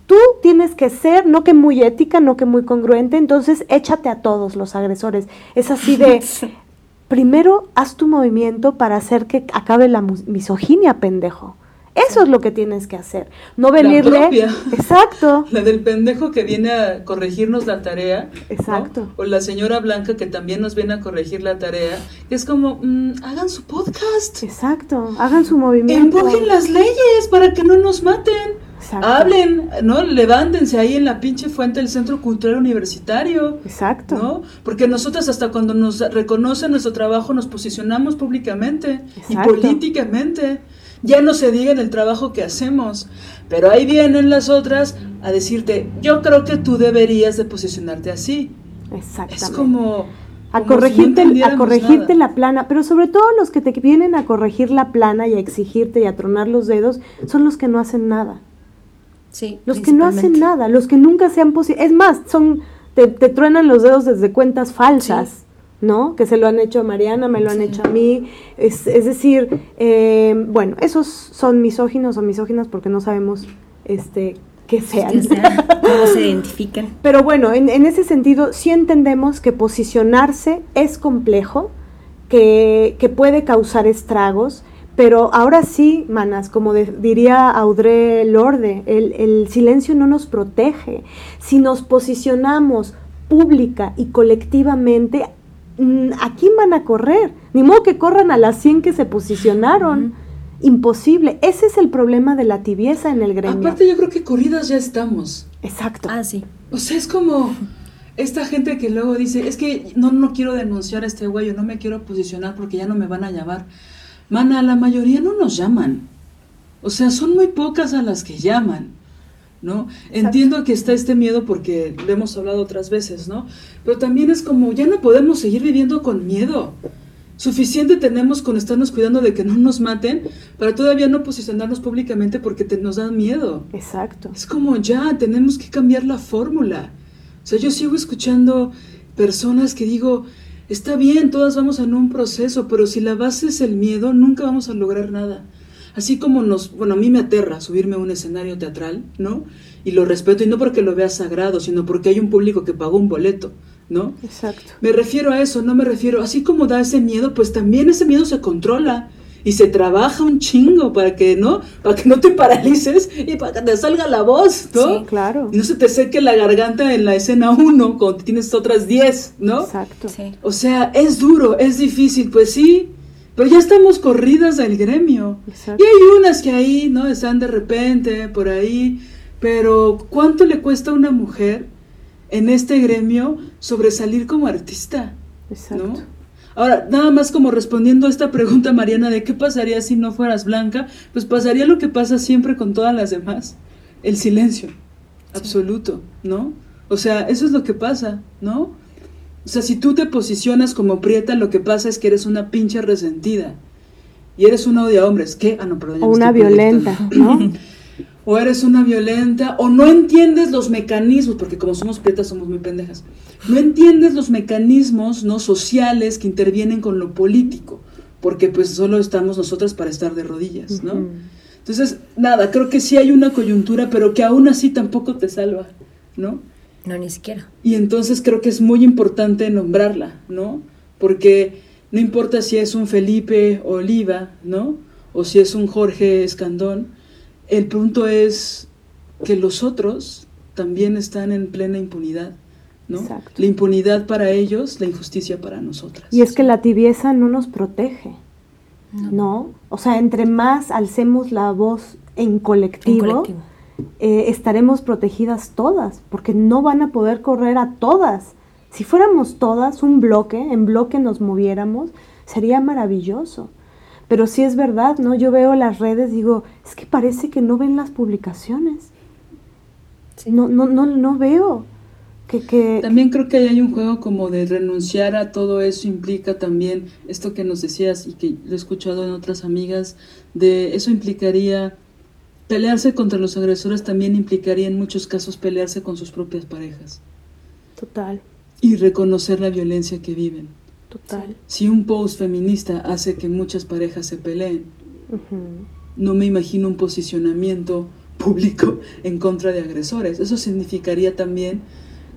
Tú tienes que ser, no que muy ética, no que muy congruente, entonces échate a todos los agresores. Es así de, [LAUGHS] primero haz tu movimiento para hacer que acabe la misoginia, pendejo. Eso es lo que tienes que hacer. No venirle. La propia. Exacto. [LAUGHS] La del pendejo que viene a corregirnos la tarea. Exacto. O la señora Blanca que también nos viene a corregir la tarea. Es como, mm, hagan su podcast. Exacto. Hagan su movimiento. Empujen las leyes para que no nos maten. Exacto. Hablen, ¿no? Levántense ahí en la pinche fuente del Centro Cultural Universitario. Exacto. ¿No? Porque nosotras hasta cuando nos reconocen nuestro trabajo nos posicionamos públicamente y políticamente. Ya no se diga en el trabajo que hacemos, pero ahí vienen las otras a decirte, yo creo que tú deberías de posicionarte así. Exactamente. Es como... A corregirte, a corregirte la plana, pero sobre todo los que te vienen a corregir la plana y a exigirte y a tronar los dedos son los que no hacen nada. Sí, los que no hacen nada, los que nunca se han Es más, son te, te, truenan los dedos desde cuentas falsas. ¿No? Que se lo han hecho a Mariana, me lo han hecho a mí. Es, decir, eh, bueno, esos son misóginos o misóginas porque no sabemos este, qué sean. [LAUGHS] cómo se identifican. Pero bueno, en, ese sentido sí entendemos que posicionarse es complejo, que, puede causar estragos, pero ahora sí, manas, como diría Audrey Lorde, el, el silencio no nos protege. Si nos posicionamos pública y colectivamente, ¿a quién van a correr? Ni modo que corran a las 100 que se posicionaron. Imposible. Ese es el problema de la tibieza en el gremio. Aparte yo creo que corridas ya estamos. Exacto. Ah, sí. O sea, es como esta gente que luego dice, es que no, no quiero denunciar a este güey, no me quiero posicionar porque ya no me van a llamar. Mana, la mayoría no nos llaman. O sea, son muy pocas a las que llaman. ¿No? Entiendo que está este miedo porque lo hemos hablado otras veces, ¿no? Pero también es como, ya no podemos seguir viviendo con miedo. Suficiente tenemos con estarnos cuidando de que no nos maten para todavía no posicionarnos públicamente porque te, nos da miedo. Exacto. Es como, ya, tenemos que cambiar la fórmula. O sea, yo sigo escuchando personas que digo, está bien, todas vamos en un proceso, pero si la base es el miedo, nunca vamos a lograr nada. Así como nos, bueno, a mí me aterra subirme a un escenario teatral, ¿no? Y lo respeto, y no porque lo vea sagrado, sino porque hay un público que pagó un boleto, ¿no? Exacto. Me refiero a eso, no me refiero, así como da ese miedo, pues también ese miedo se controla y se trabaja un chingo para que, ¿no? Para que no te paralices y para que te salga la voz, ¿no? Sí, claro. Y no se te seque la garganta en la escena 1 cuando tienes otras 10, ¿no? Exacto. Sí. O sea, es duro, es difícil, pues sí, pero ya estamos corridas del gremio. Y hay unas que ahí, ¿no? Están de repente por ahí. Pero ¿cuánto le cuesta a una mujer en este gremio sobresalir como artista? Exacto. Ahora, nada más como respondiendo a esta pregunta, Mariana, de qué pasaría si no fueras blanca, pues pasaría lo que pasa siempre con todas las demás, el silencio absoluto, ¿no? O sea, eso es lo que pasa, ¿no? O sea, si tú te posicionas como prieta, lo que pasa es que eres una pinche resentida. Y eres una odia hombres. ¿Qué? Ah, no, perdón. o una violenta, ¿no? [LAUGHS] o eres una violenta, o no entiendes los mecanismos, porque como somos prietas somos muy pendejas. No entiendes los mecanismos no sociales que intervienen con lo político, porque pues solo estamos nosotras para estar de rodillas, ¿no? Entonces, nada, creo que sí hay una coyuntura, pero que aún así tampoco te salva, ¿no? No, ni siquiera. Y entonces creo que es muy importante nombrarla, ¿no? Porque no importa si es un Felipe Oliva, ¿no? O si es un Jorge Escandón, el punto es que los otros también están en plena impunidad, ¿no? Exacto. La impunidad para ellos, la injusticia para nosotras. Y es que la tibieza no nos protege, ¿no? O sea, entre más alcemos la voz en colectivo, en colectivo eh, estaremos protegidas todas, porque no van a poder correr a todas. Si fuéramos todas un bloque, en bloque nos moviéramos, sería maravilloso. Pero si es verdad, ¿no? Yo veo las redes, digo, es que parece que no ven las publicaciones. No, no, no, no veo. Que, que, también creo que hay un juego como de renunciar a todo eso implica también esto que nos decías y que lo he escuchado en otras amigas, de eso implicaría Pelearse contra los agresores también implicaría en muchos casos pelearse con sus propias parejas. Total. Y reconocer la violencia que viven. Total. Si un post feminista hace que muchas parejas se peleen, no me imagino un posicionamiento público en contra de agresores. Eso significaría también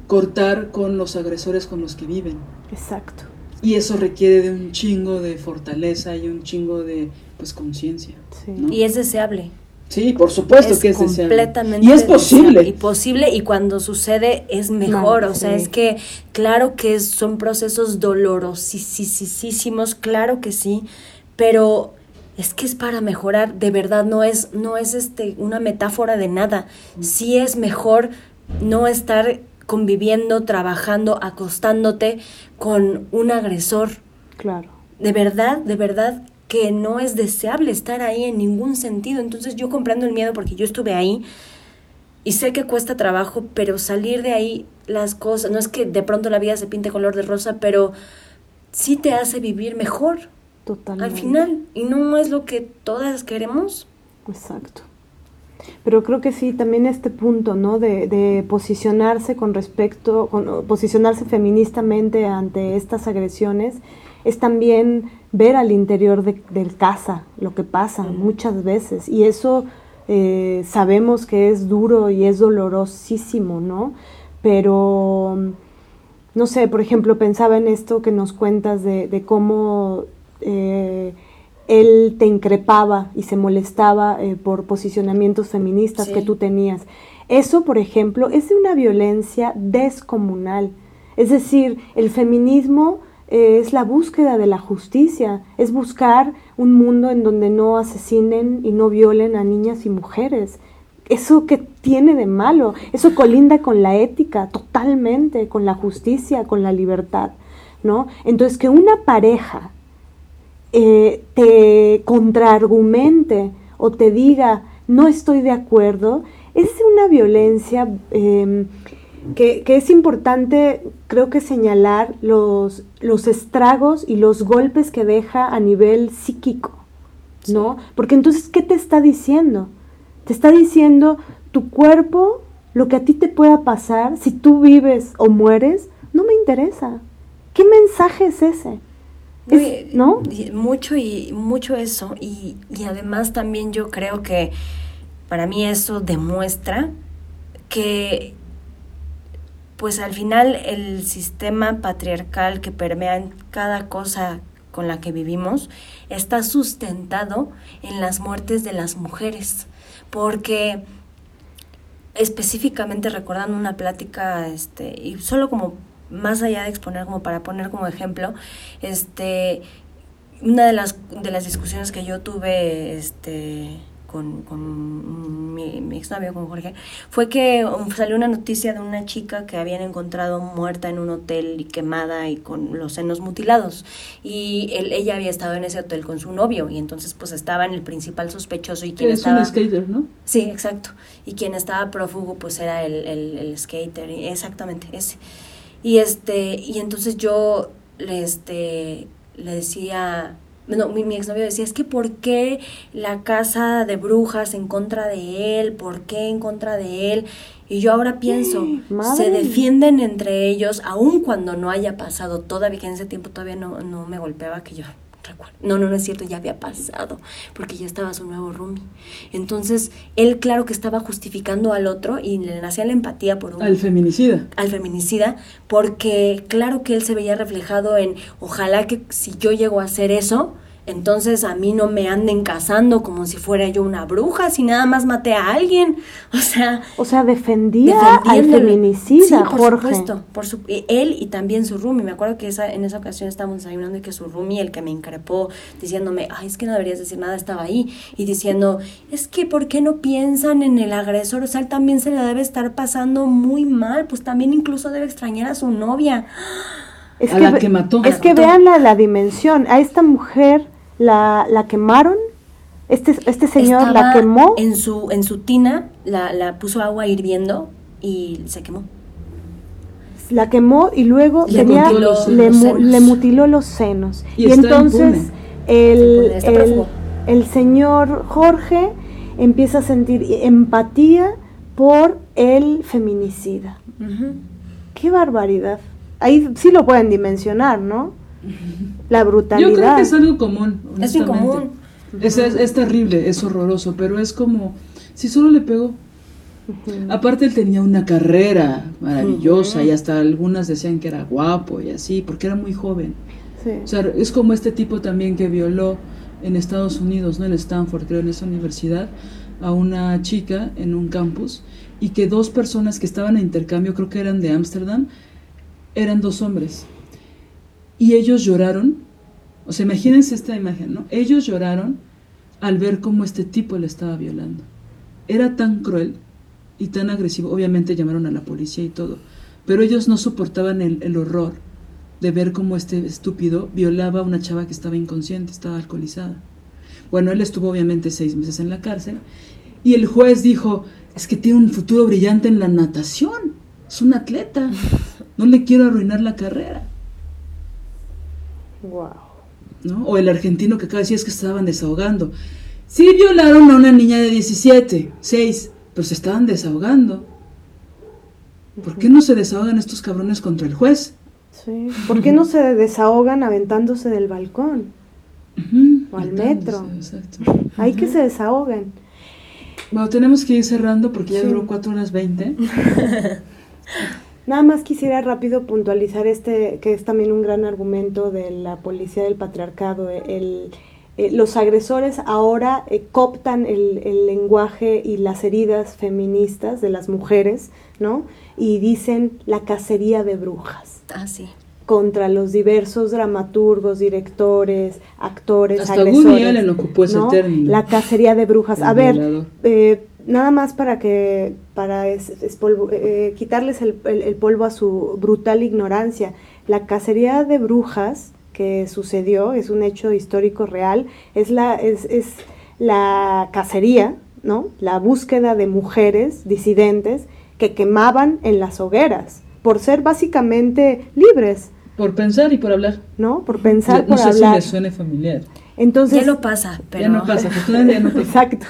cortar con los agresores con los que viven. Exacto. Y eso requiere de un chingo de fortaleza y un chingo de pues conciencia. Y es deseable. Sí, por supuesto que es completamente Y es posible. Y posible y cuando sucede es mejor. o sea, es que claro que son procesos dolorosísimos, claro que sí, pero es que es para mejorar, de verdad no es no es este una metáfora de nada. Sí es mejor no estar conviviendo, trabajando, acostándote con un agresor. Claro. De verdad, de verdad que no es deseable estar ahí en ningún sentido. Entonces yo comprendo el miedo porque yo estuve ahí y sé que cuesta trabajo, pero salir de ahí las cosas, no es que de pronto la vida se pinte color de rosa, pero sí te hace vivir mejor. Totalmente. Al final, y no es lo que todas queremos. Exacto. Pero creo que sí, también este punto, ¿no? De, de posicionarse con respecto, con, posicionarse feministamente ante estas agresiones, es también ver al interior de, del casa lo que pasa muchas veces. Y eso eh, sabemos que es duro y es dolorosísimo, ¿no? Pero, no sé, por ejemplo, pensaba en esto que nos cuentas de, de cómo eh, él te increpaba y se molestaba eh, por posicionamientos feministas que tú tenías. Eso, por ejemplo, es de una violencia descomunal. Es decir, el feminismo es la búsqueda de la justicia, es buscar un mundo en donde no asesinen y no violen a niñas y mujeres. ¿Eso que tiene de malo? Eso colinda con la ética totalmente, con la justicia, con la libertad, ¿no? Entonces que una pareja eh, te contraargumente o te diga no estoy de acuerdo, es una violencia em, que, es importante, creo que señalar los, los estragos y los golpes que deja a nivel psíquico, ¿no? Porque entonces, ¿qué te está diciendo? Te está diciendo tu cuerpo, lo que a ti te pueda pasar, si tú vives o mueres, no me interesa. ¿Qué mensaje es ese? ¿No? Mucho y mucho eso. Y, y además también yo creo que para mí eso demuestra que pues al final el sistema patriarcal que permea en cada cosa con la que vivimos está sustentado en las muertes de las mujeres, porque específicamente recordando una plática, este, y solo como más allá de exponer, como para poner como ejemplo, este, una de las, de las discusiones que yo tuve, este, con, con mi, mi exnovio, con Jorge, fue que um, salió una noticia de una chica que habían encontrado muerta en un hotel y quemada y con los senos mutilados. Y él, ella había estado en ese hotel con su novio y entonces pues estaba en el principal sospechoso y quien es estaba... un skater, ¿no? Sí, exacto. Y quien estaba prófugo pues era el, el, el skater, exactamente, ese. Y este, y entonces yo este, le decía no, mi, mi exnovio decía, es que ¿por qué la casa de brujas en contra de él? ¿Por qué en contra de él? Y yo ahora pienso, [GASPS] se defienden entre ellos, aun cuando no haya pasado todavía, que en ese tiempo todavía no, no me golpeaba, que yo recuerdo. No, no, no es cierto, ya había pasado, porque ya estaba su nuevo roomie. Entonces, él claro que estaba justificando al otro y le nacía la empatía por un... Al feminicida. Al feminicida, porque claro que él se veía reflejado en, ojalá que si yo llego a hacer eso, entonces a mí no me anden casando como si fuera yo una bruja, si nada más maté a alguien. [LAUGHS] O sea. O sea, defendía al feminicida, sí, por supuesto. Por su, él y también su roomie. Me acuerdo que esa, en esa ocasión estábamos desayunando y que su roomie, el que me increpó, diciéndome, ay, es que no deberías decir nada, estaba ahí. Y diciendo, es que, ¿por qué no piensan en el agresor? O sea, él también se le debe estar pasando muy mal. Pues también incluso debe extrañar a su novia. Es a la que mató. Es que vean la, la dimensión. A esta mujer la, la quemaron. Este, este señor la quemó. En su, en su tina, la, la puso agua hirviendo y se quemó. La quemó y luego le, mutiló, los, le, le, mutiló los senos. Y, entonces el, el, el señor Jorge empieza a sentir empatía por el feminicida. Qué barbaridad. Ahí sí lo pueden dimensionar, ¿no? La brutalidad. Yo creo que es algo común. Es común. Es, es, es terrible, es horroroso, pero es como si solo le pegó. Aparte él tenía una carrera maravillosa y hasta algunas decían que era guapo y así, porque era muy joven. Sí. O sea, es como este tipo también que violó en Estados Unidos, ¿no? En Stanford, creo, en esa universidad, a una chica en un campus y que dos personas que estaban en intercambio, creo que eran de Ámsterdam, eran dos hombres. Y ellos lloraron, o sea, imagínense esta imagen, ¿no? Ellos lloraron al ver cómo este tipo le estaba violando. Era tan cruel y tan agresivo, obviamente llamaron a la policía y todo, pero ellos no soportaban el, el horror de ver cómo este estúpido violaba a una chava que estaba inconsciente, estaba alcoholizada. Bueno, él estuvo obviamente seis meses en la cárcel y el juez dijo, es que tiene un futuro brillante en la natación, es un atleta, no le quiero arruinar la carrera. Wow. ¿no? O el argentino que acaba de decir es que estaban desahogando. Sí violaron a una niña de 17, 6, pero se estaban desahogando. ¿Por qué no se desahogan estos cabrones contra el juez? Sí. ¿Por qué no se desahogan aventándose del balcón? O al metro. Exacto. Hay que se desahoguen. Bueno, tenemos que ir cerrando porque ya Sí. duró 4 horas 20. [LAUGHS] Nada más quisiera rápido puntualizar este, que es también un gran argumento de la policía del patriarcado. El, eh, los agresores ahora eh, cooptan el, el lenguaje y las heridas feministas de las mujeres, ¿no? Y dicen la cacería de brujas Ah, sí. contra los diversos dramaturgos, directores, actores, Hasta agresores. Woody Allen ocupó ese ¿no? término. La cacería de brujas. El A ver, eh, nada más para que para es- espolvo- eh, quitarles el, el- el polvo a su brutal ignorancia. La cacería de brujas que sucedió es un hecho histórico real. Es la es, es la cacería, ¿no? La búsqueda de mujeres disidentes que quemaban en las hogueras por ser básicamente libres, Por pensar y por hablar. ¿no? Por pensar, no por sé si hablar. les suene familiar. Entonces, ya no pasa, pero... Ya no pasa, ya no [LAUGHS] pasa. Exacto.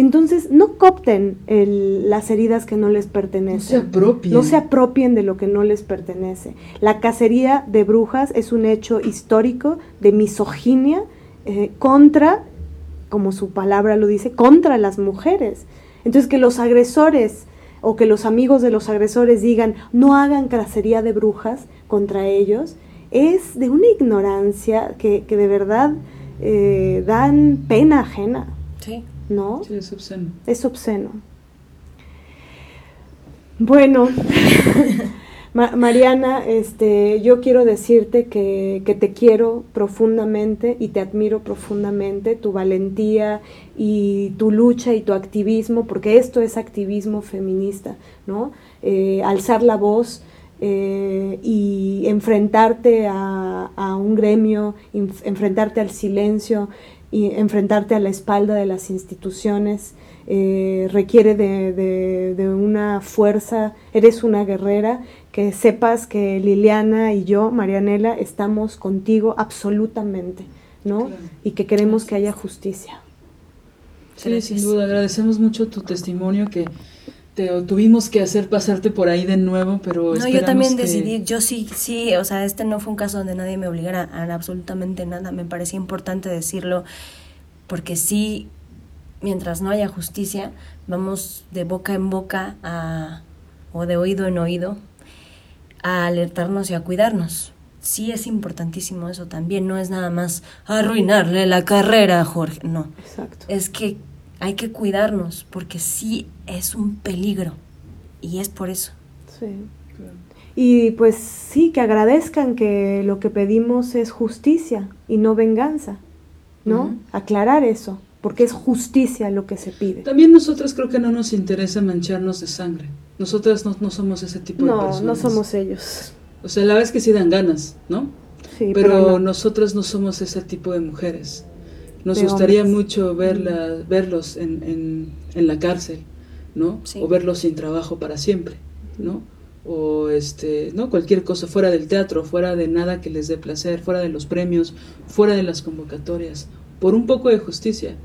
Entonces, no copten el- las heridas que no les No se pertenecen. apropien. No se apropien de lo que no les pertenece. La cacería de brujas es un hecho histórico de misoginia eh, contra, como su palabra lo dice, contra las mujeres. Entonces, que los agresores o que los amigos de los agresores digan no hagan cacería de brujas contra ellos, es de una ignorancia que, que de verdad eh, dan pena ajena, Sí. ¿No? Sí, es obsceno. Es obsceno. Bueno, [LAUGHS] Ma- Mariana, este, yo quiero decirte que, que te quiero profundamente y te admiro profundamente, tu valentía y tu lucha y tu activismo, porque esto es activismo feminista, ¿no? Eh, alzar la voz eh, y enfrentarte a, a un gremio, inf- enfrentarte al silencio y enfrentarte a la espalda de las instituciones eh, requiere de, de- de una fuerza, eres una guerrera, que sepas que Liliana y yo, Marianela, estamos contigo absolutamente, ¿no? Claro. Y que queremos que haya justicia. Sí, Gracias. sin duda. Agradecemos mucho tu testimonio que te tuvimos que hacer pasarte por ahí de nuevo, pero No, yo también que- decidí, yo sí, sí, o sea, este no fue un caso donde nadie me obligara a absolutamente nada, me parecía importante decirlo, porque sí, mientras no haya justicia, vamos de boca en boca a, o de oído en oído a alertarnos y a cuidarnos. Sí es importantísimo eso también, no es nada más arruinarle la carrera a Jorge, no, Exacto. es que hay que cuidarnos, porque sí es un peligro, y es por eso. Sí. Y pues sí, que agradezcan que lo que pedimos es justicia y no venganza, ¿no? Aclarar eso, porque es justicia lo que se pide. También nosotros creo que no nos interesa mancharnos de sangre. Nosotras no, no somos ese tipo de No, personas. no somos ellos. O sea, la es que sí dan ganas, ¿no? Sí, pero pero, no. nosotras no somos ese tipo de mujeres. Nos gustaría hombres. mucho verla, verlos en, en, en la cárcel, ¿no? Sí. O verlos sin trabajo para siempre, ¿no? O este, ¿no? Cualquier cosa fuera del teatro, fuera de nada que les dé placer, fuera de los premios, fuera de las convocatorias, por un poco de justicia.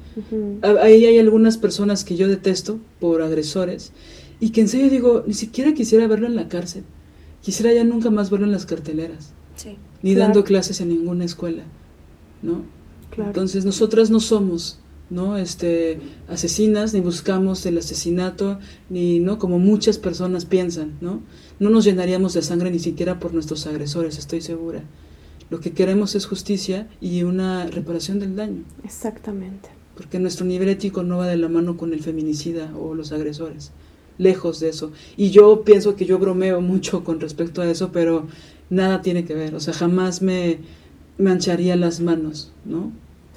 Ahí hay algunas personas que yo detesto por agresores y que en serio digo, ni siquiera quisiera verlo en la cárcel. Quisiera ya nunca más verlo en las carteleras, Sí. ni Claro. dando clases en ninguna escuela, ¿no? Claro. Entonces nosotras no somos ¿no? Este, asesinas, ni buscamos el asesinato, ni no como muchas personas piensan, ¿no? No nos llenaríamos de sangre ni siquiera por nuestros agresores, estoy segura. Lo que queremos es justicia y una reparación del daño. Exactamente. Porque nuestro nivel ético no va de la mano con el feminicida o los agresores. Lejos de eso. Y yo pienso que yo bromeo mucho con respecto a eso, pero nada tiene que ver. O sea, jamás me mancharía las manos, ¿no?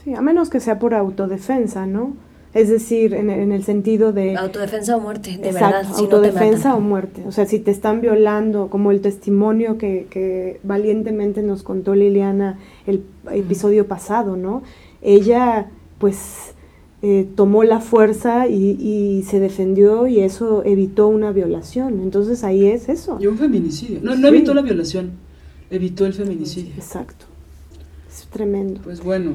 Sí, a menos que sea por autodefensa, ¿no? Es decir, en, el sentido de... Autodefensa o muerte, de verdad. autodefensa o muerte. O sea, si te están violando, como el testimonio que, que valientemente nos contó Liliana el episodio pasado, ¿no? Ella, pues, eh, tomó la fuerza y, y, se defendió y eso evitó una violación. Entonces ahí es eso. Y un feminicidio. No, no evitó la violación, evitó el feminicidio. Exacto. Es tremendo. Pues bueno.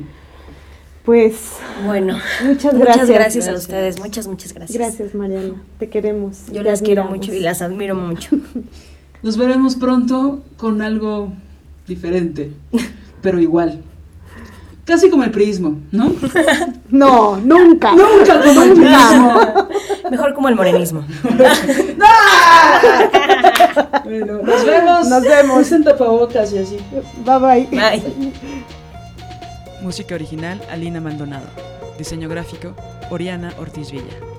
Pues bueno, muchas gracias. Muchas gracias a ustedes, muchas, muchas gracias. Gracias, Mariana. Te queremos. Yo las quiero mucho y las admiro mucho. [LAUGHS] Nos veremos pronto con algo diferente, pero igual. Casi como el prismo, ¿no? [LAUGHS] No, nunca. [LAUGHS] Nunca como el prismo. Mejor como el morenismo. bueno, nos vemos. Nos vemos. en tapabocas y así. Bye bye. Bye. Música original, Alina Maldonado. Diseño gráfico, Oriana Ortiz Villa.